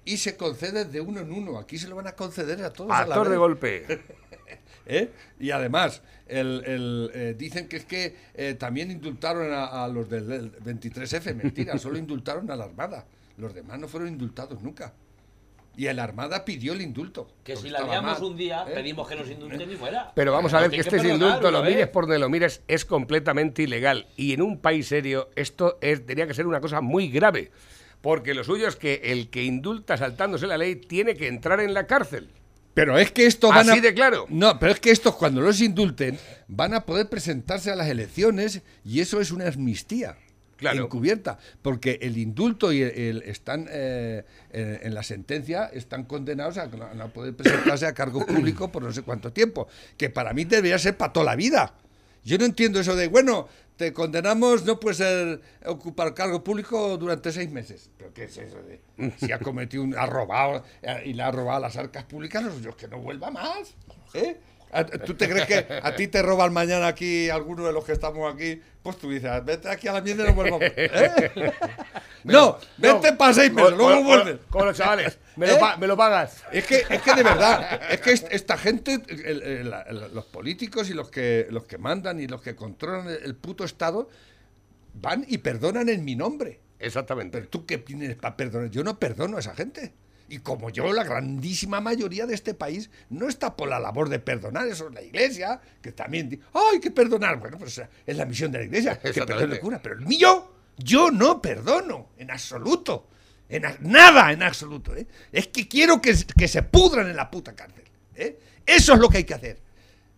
Y se concede de uno en uno. Aquí se lo van a conceder a todos. a la Actor de vez. golpe. ¿Eh? Y además, el, el, eh, dicen que es que eh, también indultaron a, a los del, del 23F. Mentira, solo indultaron a la Armada. Los demás no fueron indultados nunca. Y la Armada pidió el indulto. Que si la liamos un día, ¿eh? pedimos que nos indulten y fuera. Pero vamos a ver que tienen este perdonar indulto, lo vez. mires por donde lo mires, es completamente ilegal. Y en un país serio, esto es, tenía que ser una cosa muy grave. Porque lo suyo es que el que indulta saltándose la ley tiene que entrar en la cárcel. Pero es que estos van Así a... de claro. No, pero es que estos cuando los indulten van a poder presentarse a las elecciones y eso es una amnistía. Claro. Encubierta. Porque el indulto y el, el- están eh, en, en la sentencia están condenados a no, a no poder presentarse a cargo público por no sé cuánto tiempo. Que para mí debería ser para toda la vida. Yo no entiendo eso de, bueno, te condenamos, no puedes ser, ocupar cargo público durante seis meses. ¿Pero qué es eso de, si ha cometido un, ha robado eh, y le ha robado a las arcas públicas, lo suyo es que no vuelva más? ¿Eh? ¿A- ¿Tú te crees que a ti te roban mañana aquí alguno de los que estamos aquí? Pues tú dices, vete aquí a la mierda y no vuelvas más. ¿Eh? No, vete para seis meses, luego vuelves. Como los chavales, me, lo ¿Eh? pa- me lo pagas. Es que, es que de verdad, es que est- esta gente, el- el- el- los políticos y los que, los que mandan y los que controlan el, el puto Estado, van y perdonan en mi nombre. Exactamente. Pero tú qué tienes para perdonar. Yo no perdono a esa gente. Y como yo, la grandísima mayoría de este país no está por la labor de perdonar, eso es la iglesia, que también dice, ¡ay, que perdonar! Bueno, pues es la misión de la iglesia, que perdone el cura. Pero el mío, yo no perdono, en absoluto. En nada, en absoluto. ¿eh? Es que quiero que, que se pudran en la puta cárcel. ¿eh? Eso es lo que hay que hacer.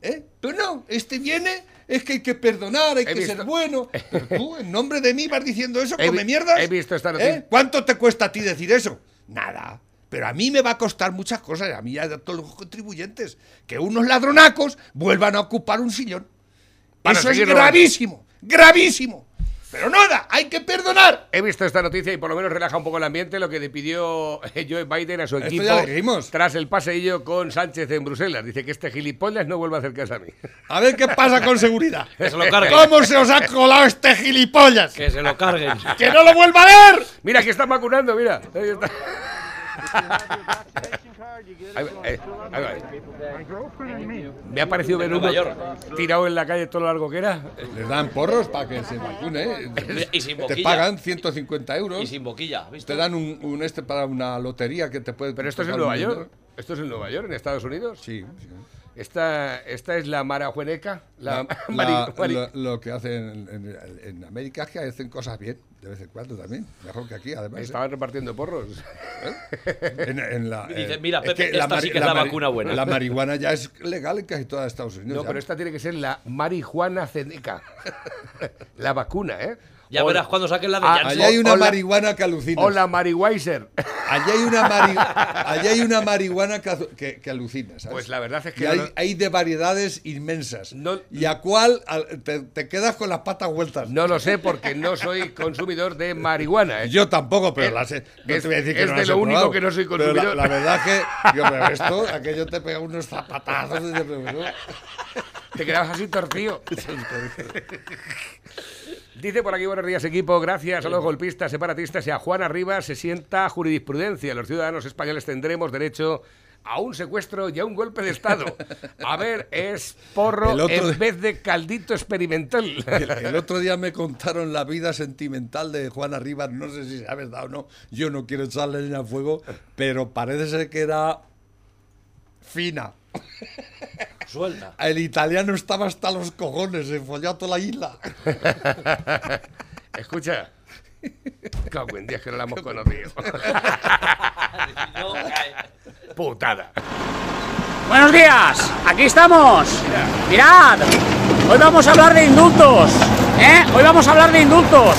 ¿eh? Pero no, este viene, es que hay que perdonar, hay He que visto- ser bueno. Pero tú, en nombre de mí, vas diciendo eso, He come mierdas. he visto esta noticia. ¿Eh? ¿Cuánto te cuesta a ti decir eso? Nada. Pero a mí me va a costar muchas cosas, a mí y a todos los contribuyentes, que unos ladronacos vuelvan a ocupar un sillón. Para eso es gravísimo, gravísimo. Pero nada, hay que perdonar. He visto esta noticia y por lo menos relaja un poco el ambiente lo que le pidió Joe Biden a su equipo tras el paseillo con Sánchez en Bruselas. Dice que este gilipollas no vuelva a acercarse a mí. A ver qué pasa con seguridad. Que se lo carguen. ¿Cómo se os ha colado este gilipollas? Que se lo carguen. ¡Que no lo vuelva a ver! Mira, que están vacunando, mira. Ahí está. Ahí va, eh, ahí va. Me ha parecido ver Nueva uno York. tirado en la calle todo lo largo que era. Les dan porros para que se vacune. Y sin Te boquilla. pagan 150 euros. Y sin boquilla, ¿viste? Te dan un, un este para una lotería que te puede. Pero esto es en Nueva York. dinero. Esto es en Nueva York, en Estados Unidos. Sí. sí. Esta, esta es la marajueneca. La, La- lo, lo que hacen en, en- en América es que hacen cosas bien, de vez en cuando también. Mejor que aquí, además. ¿eh? Estaban repartiendo porros. En, en la, Y dice, eh, "Mira, Pepe, esta mari- sí que es la vacuna buena". La marihuana ya es legal en casi toda Estados Unidos. No, ya. pero esta tiene que ser la marihuana ceneca. la vacuna, ¿eh? Ya O- verás cuando saquen la de Ah, Janssen. Allí hay una marihuana que alucina. O la marihuiser. Allí hay una, mari- allí hay una marihuana que, que, que alucina, ¿sabes? Pues la verdad es que Y hay, no- hay de variedades inmensas. No- y a cuál te, te quedas con las patas vueltas. No lo sé porque no soy consumidor de marihuana. ¿eh? Yo tampoco, pero Es- las he- no es- te voy a decir que es no de las he lo único probado. que no soy Pero la- consumidor. La, verdad que, yo, pero esto, aquello te pega unos zapatazos. y te- Te quedabas así torcido. Dice por aquí, buenos días equipo, gracias a los golpistas separatistas y a Juan Arriba se sienta jurisprudencia. Los ciudadanos españoles tendremos derecho a un secuestro y a un golpe de Estado. A ver, es porro en de- vez de caldito experimental. El, el otro día me contaron la vida sentimental de Juana Rivas, no sé si sabes verdad o no, yo no quiero echarle leña al fuego, pero parece ser que era fina. Suelta. El italiano estaba hasta los cojones, se folló a toda la isla. Escucha. Cago en días que no la hemos conocido. Putada. Buenos días, aquí estamos. Mirad, hoy vamos a hablar de indultos, ¿eh? Hoy vamos a hablar de indultos,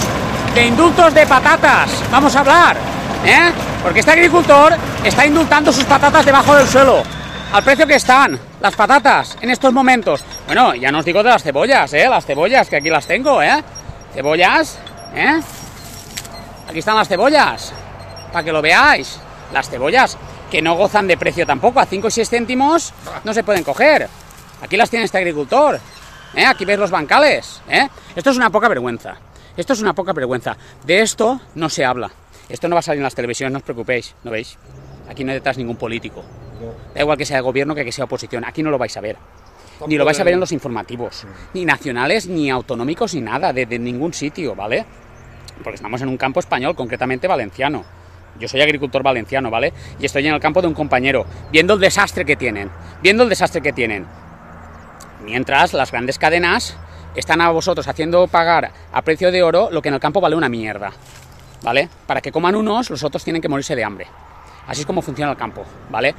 de indultos de patatas. Vamos a hablar, ¿eh? Porque este agricultor está indultando sus patatas debajo del suelo. Al precio que están las patatas en estos momentos. Bueno, ya no os digo de las cebollas, ¿eh? Las cebollas, que aquí las tengo, ¿eh? Cebollas, ¿eh? Aquí están las cebollas, para que lo veáis. Las cebollas, que no gozan de precio tampoco, a 5 y 6 céntimos no se pueden coger. Aquí las tiene este agricultor. ¿eh? Aquí veis los bancales. ¿eh? Esto es una poca vergüenza. Esto es una poca vergüenza. De esto no se habla. Esto no va a salir en las televisiones, no os preocupéis. ¿No veis? Aquí no hay detrás ningún político. Da igual que sea de gobierno que que sea oposición. Aquí no lo vais a ver. Ni lo vais a ver en los informativos. Ni nacionales, ni autonómicos, ni nada. De, de ningún sitio, ¿vale? porque estamos en un campo español, concretamente valenciano. Yo soy agricultor valenciano, ¿vale? Y estoy en el campo de un compañero, viendo el desastre que tienen, viendo el desastre que tienen. Mientras las grandes cadenas están a vosotros haciendo pagar a precio de oro lo que en el campo vale una mierda, ¿vale? Para que coman unos, los otros tienen que morirse de hambre. Así es como funciona el campo, ¿vale?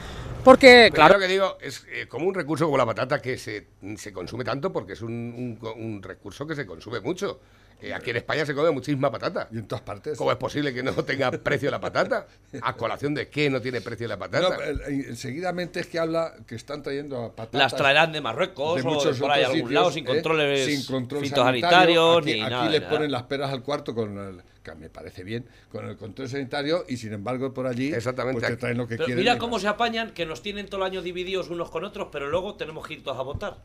Porque, Claro lo que digo es eh, como un recurso como la patata que se, se consume tanto porque es un, un- un recurso que se consume mucho. Eh, aquí en España se come muchísima patata. Y en todas partes. ¿Cómo es posible que no tenga precio la patata? ¿A colación de qué no tiene precio la patata? No, seguidamente es que habla que están trayendo a patatas. Las traerán de Marruecos de o por ahí algún sitios, lado sin ¿eh? controles sin control fitosanitarios sanitario. ni aquí, nada. Aquí de le nada. ponen las peras al cuarto con el que me parece bien con el control sanitario y sin embargo por allí Exactamente. pues te traen lo que Pero quieren. mira cómo se apañan, que nos tienen todo el año divididos unos con otros, pero luego tenemos que ir todos a votar.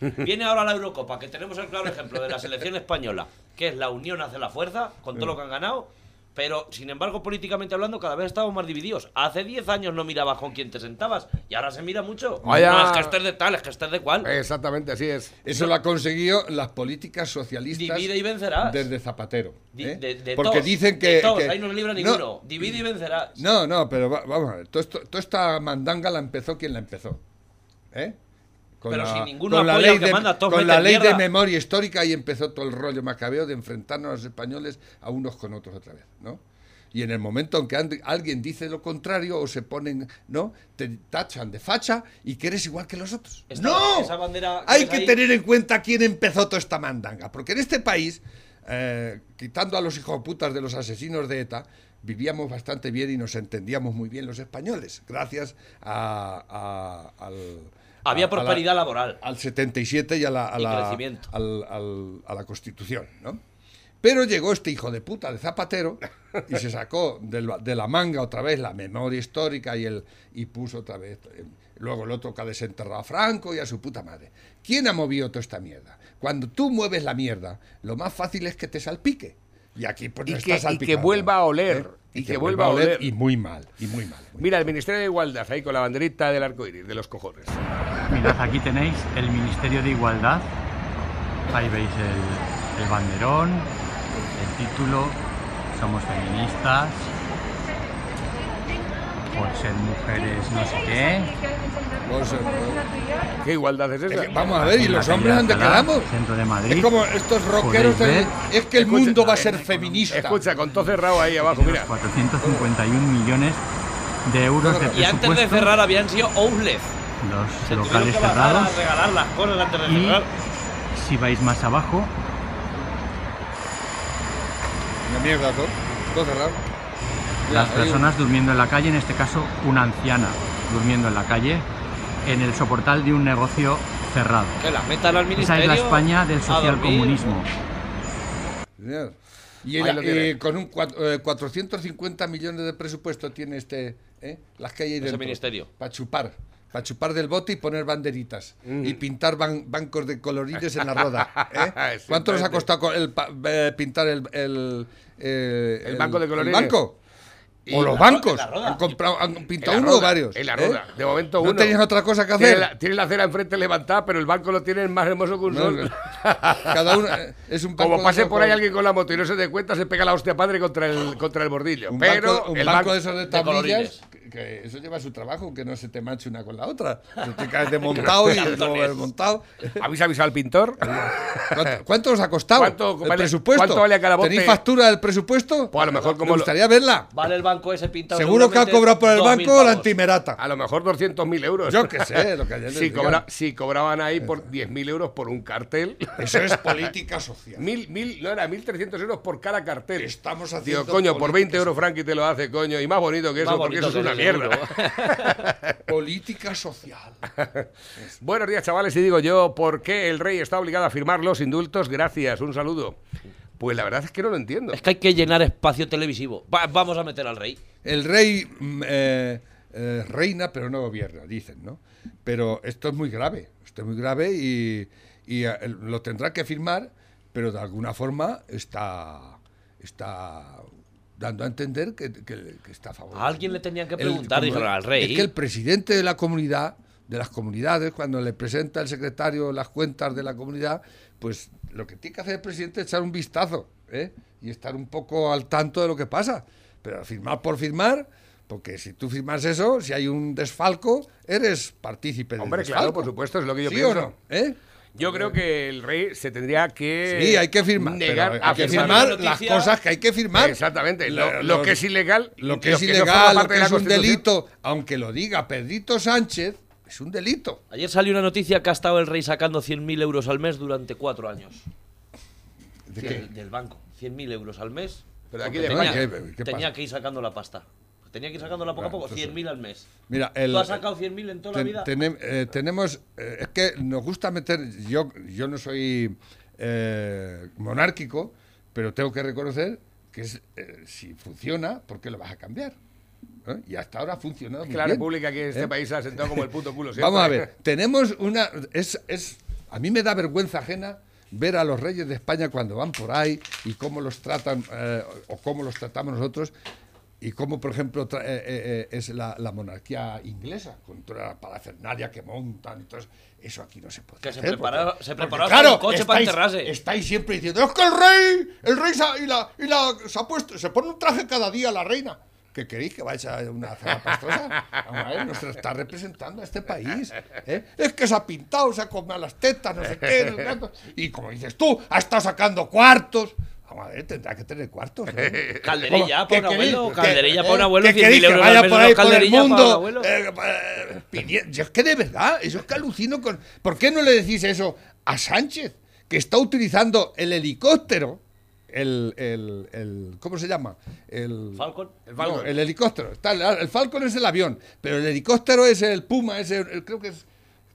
Viene ahora la Eurocopa, que tenemos el claro ejemplo de la selección española, que es la unión hace la fuerza, con todo lo que han ganado, pero sin embargo, políticamente hablando, cada vez estamos más divididos. Hace 10 años no mirabas con quién te sentabas, y ahora se mira mucho. Vaya. No es que estés de tal, es que estés de cual. Exactamente, así es. Eso lo ha conseguido las políticas socialistas Divide y vencerás. desde Zapatero. ¿eh? de, de Porque dicen que, de todos, que- ahí no libra no, ninguno. Divide y vencerás. No, no, pero va- vamos a ver. Toda esta mandanga la empezó quien la empezó. ¿Eh? Con Pero la, si ninguno con la ley de, manda, con la ley de memoria histórica y empezó todo el rollo macabeo de enfrentarnos a los españoles a unos con otros otra vez, ¿no? Y en el momento en que alguien dice lo contrario o se ponen, ¿no? Te tachan de facha y que eres igual que los otros. Esta- ¡No! esa bandera que Hay que ahí- tener en cuenta quién empezó toda esta mandanga. Porque en este país, eh, quitando a los hijos putas de los asesinos de ETA, vivíamos bastante bien y nos entendíamos muy bien los españoles. Gracias a, a- al... Había a- a la- prosperidad laboral. al 77 y a la, a Y la- crecimiento. al- al- a la Constitución, ¿no? Pero llegó este hijo de puta de Zapatero y se sacó del- de la manga otra vez la memoria histórica y, el, y puso otra vez. eh, Luego el otro que ha desenterrado a Franco y a su puta madre. ¿Quién ha movido toda esta mierda? Cuando tú mueves la mierda, lo más fácil es que te salpique. Y aquí pues no Y está que- y que vuelva a oler, y que vuelva a oler. Y muy mal, y muy mal. muy Mira, el Ministerio de Igualdad, ahí con la banderita del arco iris, de los cojones. Mirad, aquí tenéis el Ministerio de Igualdad. Ahí veis el, el banderón, el título. Somos feministas. Por ser mujeres no sé qué. ¿Qué igualdad es Es esa? vamos a ver, ¿y los hombres dónde quedamos? Centro de Madrid. Es como estos rockeros. De- es que el Escucha, mundo va a ser feminista. Escucha, con todo cerrado ahí abajo, mira. 451 millones de euros de Y antes de cerrar habían sido outlet. Los Se locales que bajar a cerrados. regalar las cosas antes de Y cerrar. si vais más abajo, Una mierda todo. Todo cerrado. Mira, las personas durmiendo en la calle, en este caso una anciana durmiendo en la calle, en el soportal de un negocio cerrado. Que las metan al Esa es la España del socialcomunismo. Y, el- y con un cuat- eh, 450 millones de presupuesto tiene este, ¿eh? las que hay ahí Ese dentro. ministerio. Para chupar. Para chupar del bote y poner banderitas. Mm. Y pintar ban- bancos de colorillos en la roda. ¿eh? ¿Cuánto nos ha costado co- el eh, pintar el, el, eh, El banco de colorines. banco? Y o los bancos. Han, comprado, han pintado uno o varios. En la ¿eh? roda. De momento ¿No uno. tenías otra cosa que Tiene hacer? la, tiene la acera enfrente levantada, pero el banco lo tienen más hermoso que un No, sol. no. Cada uno eh, es un Como pase por ahí alguien con la moto y no se dé cuenta, se pega la hostia padre contra el, contra el bordillo. Un pero banco, un el banco banco de esos de tablillas. Que, eso lleva su trabajo, que no se te manche una con la otra. Se te caes desmontado y luego desmontado. ¿Habéis avisado al pintor? ¿Cuánto, cuánto os ha costado ¿Cuánto el vale- presupuesto? cuánto vale cada bote? ¿Tenéis factura del presupuesto? Pues a lo mejor como Me lo- gustaría verla. Vale el banco ese pintado. Seguro que ha cobrado por el 2.000 banco la antimerata. A lo mejor 200.000 euros. Yo qué sé, lo que ayer si, cobra- si cobraban ahí por 10.000 euros por un cartel. Eso es política social. Mil, mil, no era 1.300 euros por cada cartel. Estamos Digo, haciendo coño, por política 20 euros Frankie te lo hace, coño. Y más bonito que eso, porque eso es una que Política social. Buenos días, chavales. Y digo yo, ¿por qué el rey está obligado a firmar los indultos? Gracias, un saludo. Pues la verdad es que no lo entiendo. Es que hay que llenar espacio televisivo. Va- vamos a meter al rey. El rey mm, eh, eh, reina, pero no gobierna, dicen, ¿no? Pero esto es muy grave, esto es muy grave y, y, eh, lo tendrá que firmar, pero de alguna forma está, está dando a entender que, que- que está a favor. A alguien le tenían que El- preguntar, como- dijeron al rey. Es que el presidente de la comunidad, de las comunidades, cuando le presenta el secretario las cuentas de la comunidad, pues lo que tiene que hacer el presidente es echar un vistazo ¿eh? y estar un poco al tanto de lo que pasa. Pero firmar por firmar, porque si tú firmas eso, si hay un desfalco, eres partícipe del Hombre, claro, por supuesto, es lo que yo ¿Sí pienso. o no? ¿Eh? Yo creo que el rey se tendría que. Sí, hay que firmar. pero Negar hay a que firmar. las cosas que hay que firmar. Exactamente. Lo- Lo, lo lo- que es ilegal. Lo que es no ilegal, lo que es un delito, aunque lo diga Pedrito Sánchez, es un delito. Ayer salió una noticia que ha estado el rey sacando 100.000 euros al mes durante cuatro años. ¿De Sí, qué? del- Del banco. 100.000 euros al mes. Pero de aquí de tenía, España. ¿Qué- qué tenía que ir sacando la pasta. Tenía que ir sacándola poco a poco. pues eso. 100.000 al mes. Mira, el, ¿Tú has sacado 100.000 en toda la vida? eh, tenemos, eh, es que nos gusta meter, yo, yo no soy eh, monárquico, pero tengo que reconocer que es, eh, si funciona, ¿por qué lo vas a cambiar? ¿Eh? Y hasta ahora ha funcionado Es muy que la bien. República aquí en este ¿Eh? país se ha sentado como el puto culo. Vamos a ver, tenemos una. Es, es, a mí me da vergüenza ajena ver a los reyes de España cuando van por ahí y cómo los tratan eh, o cómo los tratamos nosotros y cómo, por ejemplo, tra- eh, eh, eh, es la, la monarquía inglesa, con toda la parafernalia que montan y todo eso. Eso aquí no se puede Que se hacer, porque- se porque, preparó hasta claro, un coche para estáis- enterrarse. Estáis siempre diciendo, es que el rey, el rey se y la, y la, se ha puesto, se pone un traje cada día la reina. ¿Qué queréis que vaya a una cena pastosa? Vamos a ver, nos está representando a este país. ¿eh? Es que se ha pintado, se ha comido las tetas, no sé qué. no sé cuánto. Y como dices tú, ha estado sacando cuartos. Vamos a ver, tendrá que tener cuartos. ¿no? Calderilla para un ¿Qué abuelo, calderilla para un abuelo, ¿Qué 100.000 queréis? Que euros vaya por ahí por el calderilla para un mundo. abuelo. eh, eh, yo es que de verdad, eso es que alucino con. ¿Por qué no le decís eso a Sánchez? Que está utilizando el helicóptero. El, el, el- ¿Cómo se llama? El Falcon. El Falcon. no, el helicóptero. Está, el, el Falcon es el avión, pero el helicóptero es el Puma, es el- el- creo que es.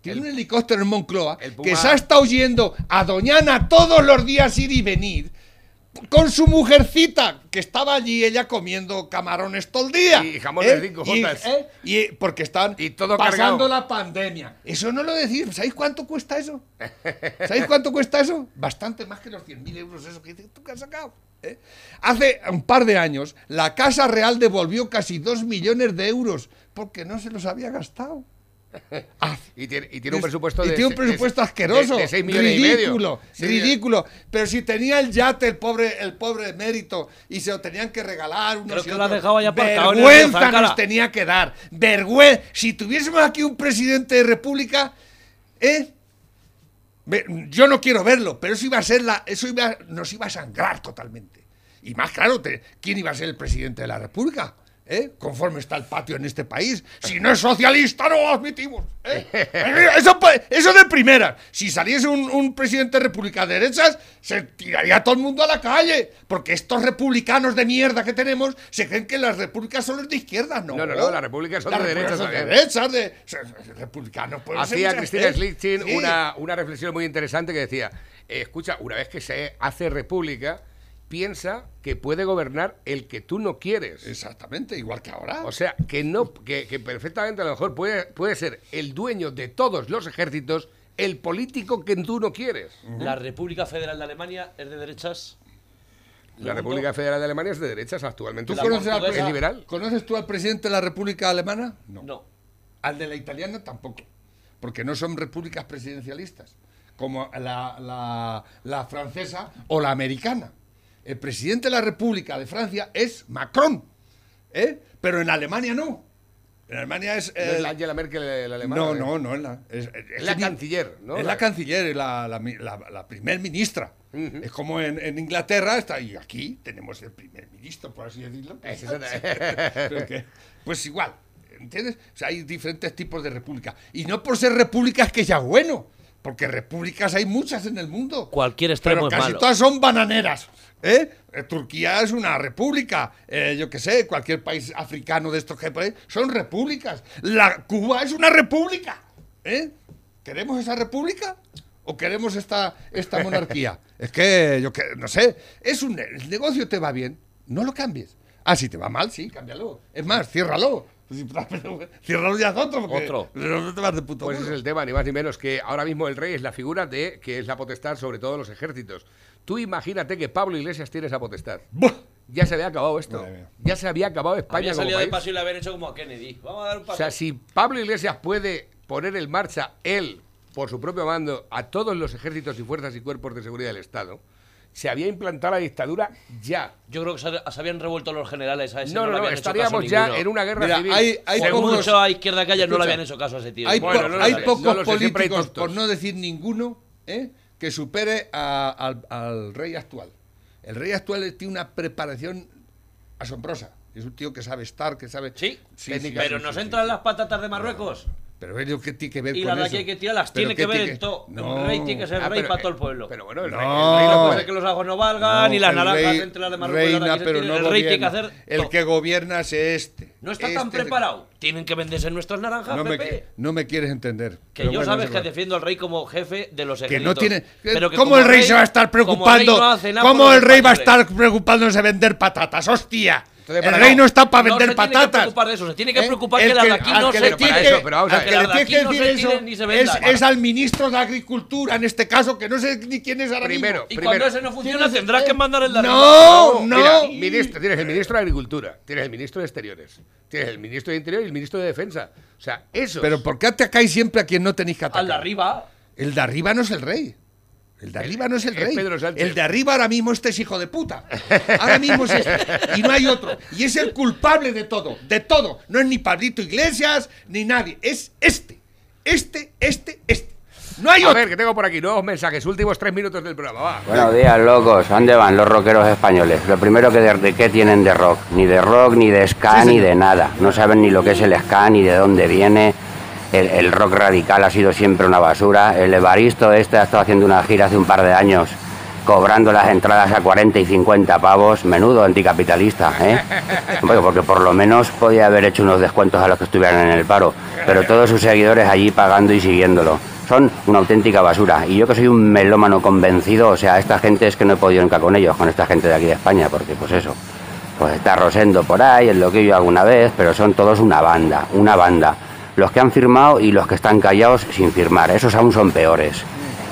Tiene un helicóptero en Moncloa el Puma- que se ha estado yendo a Doñana todos los días ir y venir con su mujercita que estaba allí ella comiendo camarones todo el día Y jamones cinco y, jotas. ¿eh? y porque están Y todo pasando cargado. la pandemia eso no lo decís ¿sabéis cuánto cuesta eso? ¿sabéis cuánto cuesta eso? bastante más que los 100.000 euros eso que tú que has sacado ¿eh? hace un par de años la Casa Real devolvió casi 2 millones de euros porque no se los había gastado Y tiene, y tiene un es- presupuesto y tiene un presupuesto de- asqueroso. De, 6 millones y medio. ridículo, Sí, ridículo. Pero si tenía el yate, el pobre, el pobre mérito, y se lo tenían que regalar unos Creo que lo dejado aparcado el Vergüenza nos tenía que dar. Vergüenza. Si tuviésemos aquí un presidente de república, ¿eh? Yo no quiero verlo, pero eso iba a ser la, eso iba, nos iba a sangrar totalmente. Y más claro, te- ¿quién iba a ser el presidente de la República? ¿Eh? Conforme está el patio en este país. Si no es socialista, no lo admitimos. ¿eh? Eso, pa- eso de primera. Si saliese un, un presidente de República de derechas, se tiraría todo el mundo a la calle. Porque estos republicanos de mierda que tenemos se creen que las repúblicas son las de izquierda. No, No, no, no, las repúblicas son Las de derechas son de derechas, de, republicanos. Hacía Cristina veces. Slichting Sí. una, una reflexión muy interesante que decía: eh, Escucha, una vez que se hace república, piensa que puede gobernar el que tú no quieres. Exactamente, igual que ahora. O sea, que no, que, que perfectamente a lo mejor puede, puede ser el dueño de todos los ejércitos, el político que tú no quieres. La República Federal de Alemania es de derechas. La República Federal de Alemania es de derechas actualmente. ¿Tú la conoces, al, ¿Es liberal? ¿Conoces tú al presidente de la República Alemana? No. Al de la italiana tampoco. Porque no son repúblicas presidencialistas. Como la, la- la francesa o la americana. El presidente de la República de Francia es Macron. ¿eh? Pero en Alemania no. En Alemania es. ¿No es eh, la Angela Merkel la alemana? no, ¿eh? no, no es la. Es, es Es la canciller, ¿no? Es la canciller, es la, la, primer ministra. Es como en, en Inglaterra está, y aquí tenemos el primer ministro, por así decirlo. Que- pues igual, ¿entiendes? O sea, hay diferentes tipos de república. Y no por ser repúblicas que ya bueno, porque repúblicas hay muchas en el mundo. Cualquier extremo Pero es casi malo. todas son bananeras. ¿eh? Eh, Turquía es una república. Eh, yo qué sé, cualquier país africano de estos que hay son repúblicas. La Cuba es una república. ¿eh? ¿Queremos esa república? ¿O queremos esta, esta monarquía? es que, yo que, no sé, es un, el negocio te va bien, no lo cambies. Ah, si te va mal, sí, cámbialo. Es más, ciérralo. Pues, haz otro. Porque Otro. No te vas de puto Pues ese es el tema, ni más ni menos, que ahora mismo el rey es la figura de que es la potestad sobre todos los ejércitos. Tú imagínate que Pablo Iglesias tiene esa potestad. Buah. Ya se había acabado esto. Ya se había acabado España Había como salido de país. paso y le habían hecho como a Kennedy. Vamos a dar un paso. O sea, si Pablo Iglesias puede poner en marcha él, por su propio mando, a todos los ejércitos y fuerzas y cuerpos de seguridad del Estado, se había implantado la dictadura ya. Yo creo que se, se habían revuelto los generales a ese. No, no, no, hecho estaríamos ya ninguno. en una guerra Mira, civil. hay- hay Por pocos- mucho a izquierda que haya, no le habían hecho caso a ese tío. Hay, Bueno, po- no lo hay sé, pocos no hay políticos, por no decir ninguno, ¿eh? que supere a- al, al rey actual. El rey actual tiene una preparación asombrosa. Es un tío que sabe estar, que sabe... Sí, sí, pero sí, nos sí, entran sí. las patatas de Marruecos. Pero ello qué tiene que ver Y con la eso. aquí hay que tirarlas. Pero Tiene que ver en todo. No. Un rey tiene que ser Ah, rey para eh, todo el pueblo. Pero bueno, el No. rey, el rey no Puede puede- que los ajos no valgan, No, ni las el naranjas rey- entre las de Marruecos y reina, las pero no El rey tiene que hacer El todo. que gobierna es este. No está tan Este- preparado. Tienen que venderse nuestras naranjas, No me, Pepe. no me quieres entender. Que yo bueno, sabes es que defiendo al rey como jefe de los que ejércitos. no tiene Pero que cómo el rey se va a estar preocupando cómo el rey va a estar preocupándose de vender patatas hostia Entonces, el rey no- no está para No vender se tiene que patatas preocupar de eso, se tiene que ¿Eh? preocupar El que las de aquí no que se que- eso, pero vamos a ver. que Que le tiene que no decir eso ni se es, vendan. es al ministro de agricultura en este caso que no sé ni quién es ahora Primero, mismo. Y primero. cuando ese no funciona, tendrás que mandar el de arriba. no no Mira, ministro, tienes el ministro de Agricultura, tienes el ministro de Exteriores, tienes el ministro de Interior y el ministro de Defensa. O sea, eso. pero ¿por qué atacáis siempre a quien no tenéis que atacar? Al de arriba. El de arriba no es el rey. El de arriba no es el es rey. Pedro Sánchez. El de arriba ahora mismo este es hijo de puta. Ahora mismo es este. Y no hay otro. Y es el culpable de todo. De todo. No es ni Pablito Iglesias ni nadie. Es este. Este, este, este. No hay A otro. ver, que tengo por aquí nuevos mensajes, últimos tres minutos del programa, va. Buenos días, locos. ¿Dónde van los rockeros españoles? Lo primero que de, de qué tienen de rock. Ni de rock, ni de ska, ni de nada. No saben ni lo que es el ska, ni de dónde viene. El, el rock radical ha sido siempre una basura. El Evaristo este ha estado haciendo una gira hace un par de años, cobrando las entradas a 40 y 50 pavos. Menudo anticapitalista, ¿eh? Bueno, porque por lo menos podía haber hecho unos descuentos a los que estuvieran en el paro. Pero todos sus seguidores allí pagando y siguiéndolo. Son una auténtica basura. Y yo que soy un melómano convencido, o sea, esta gente es que no he podido nunca con ellos, con esta gente de aquí de España, porque pues eso. Pues está Rosendo por ahí, es lo que yo alguna vez, pero son todos una banda, una banda. Los que han firmado y los que están callados sin firmar, esos aún son peores.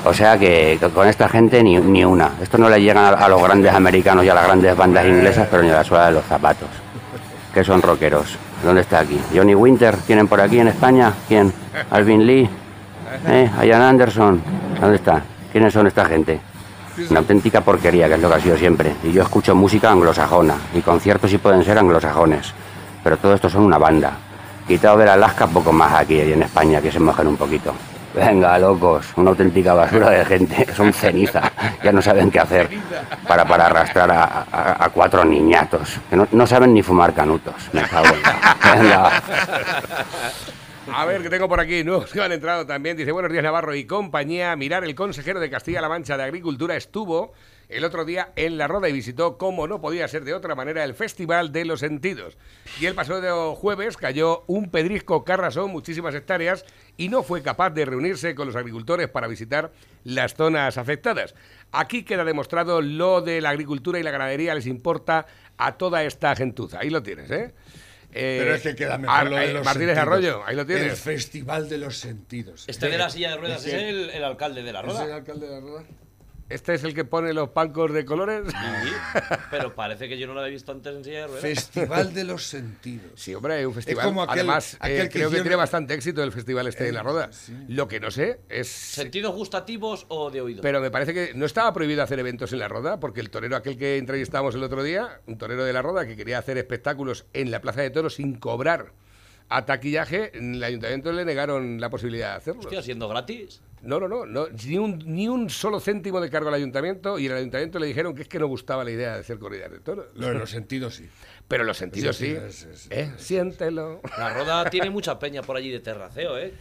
O sea que, con esta gente ni, ni una. Esto no le llegan a, a los grandes americanos y a las grandes bandas inglesas, pero ni a la suela de los zapatos. Que son rockeros. ¿Dónde está aquí? Johnny Winter, ¿tienen por aquí en España? ¿Quién? Alvin Lee, ¿Eh? Ian Anderson, ¿dónde está? ¿Quiénes son esta gente? Una auténtica porquería, que es lo que ha sido siempre. Y yo escucho música anglosajona, y conciertos sí pueden ser anglosajones, pero todo esto son una banda. Quitado de Alaska, poco más aquí en España, que se mojen un poquito. Venga, locos, una auténtica basura de gente, son ceniza, ya no saben qué hacer para, para arrastrar a, a- a cuatro niñatos, que no, no saben ni fumar canutos. Me cago Venga. A ver, que tengo por aquí nuevos que han entrado también. Dice, buenos días Navarro y compañía. Mirar, el consejero de Castilla-La Mancha de Agricultura estuvo el otro día en La Roda y visitó, como no podía ser de otra manera, el Festival de los Sentidos. Y el pasado jueves cayó un pedrisco carrasón, muchísimas hectáreas, y no fue capaz de reunirse con los agricultores para visitar las zonas afectadas. Aquí queda demostrado lo de la agricultura y la ganadería les importa a toda esta gentuza. Ahí lo tienes, ¿eh? Eh, Pero es que queda mejor Ar- lo de eh, los Martínez sentidos. Arroyo, ahí lo El tienes. Festival de los Sentidos. Este de la silla de ruedas es el, el alcalde de la ¿Es el roda. alcalde de la Roda? ¿Este es el que pone los pancos de colores? Sí, pero parece que yo no lo había visto antes en silla de ruedas. Festival de los Sentidos. Sí, hombre, un festival. como aquel- Además, aquel eh, que creo que tiene bastante éxito el festival este en la Roda. sí. Lo que no sé es... ¿Sentidos gustativos o de oído? Pero me parece que no estaba prohibido hacer eventos en la Roda, porque el torero aquel que entrevistamos el otro día, un torero de la Roda que quería hacer espectáculos en la Plaza de Toros sin cobrar a taquillaje, en el ayuntamiento le negaron la posibilidad de hacerlo. Hostia, siendo gratis. No, no, no, no, ni, un, ni un solo céntimo de cargo al ayuntamiento y en el ayuntamiento le dijeron que es que no gustaba la idea de hacer corridas de toros. Lo de los sentidos sí. Pero los sentidos sí. sentidos, sí, sí, ¿Eh? Siéntelo. La roda tiene mucha peña por allí de terraceo, ¿eh?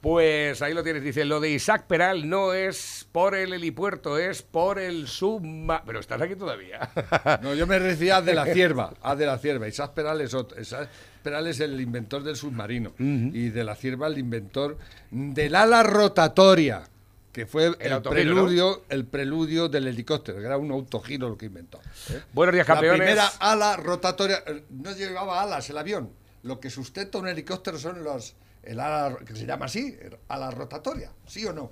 Pues ahí lo tienes, dice, lo de Isaac Peral no es por el helipuerto, es por el subma... Pero estás aquí todavía. No, yo me refería a de la cierva, a de la cierva. Isaac Peral es otro. Isaac Peral es el inventor del submarino. Y de la cierva el inventor del ala rotatoria, que fue el, preludio, el preludio del helicóptero, que era un autogiro lo que inventó. ¿eh? Buenos días, La campeones. primera ala rotatoria, eh, no llevaba alas el avión. Lo que sustenta un helicóptero son los el ala que se llama así, ala rotatoria, ¿sí o no?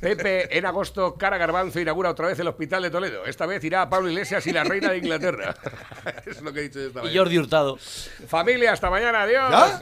Pepe, en agosto, Cara Garbanzo inaugura otra vez el Hospital de Toledo. Esta vez irá a Pablo Iglesias y la Reina de Inglaterra. es lo que he dicho yo esta Y mañana. Jordi Hurtado. Familia, hasta mañana, adiós. ¿Ya?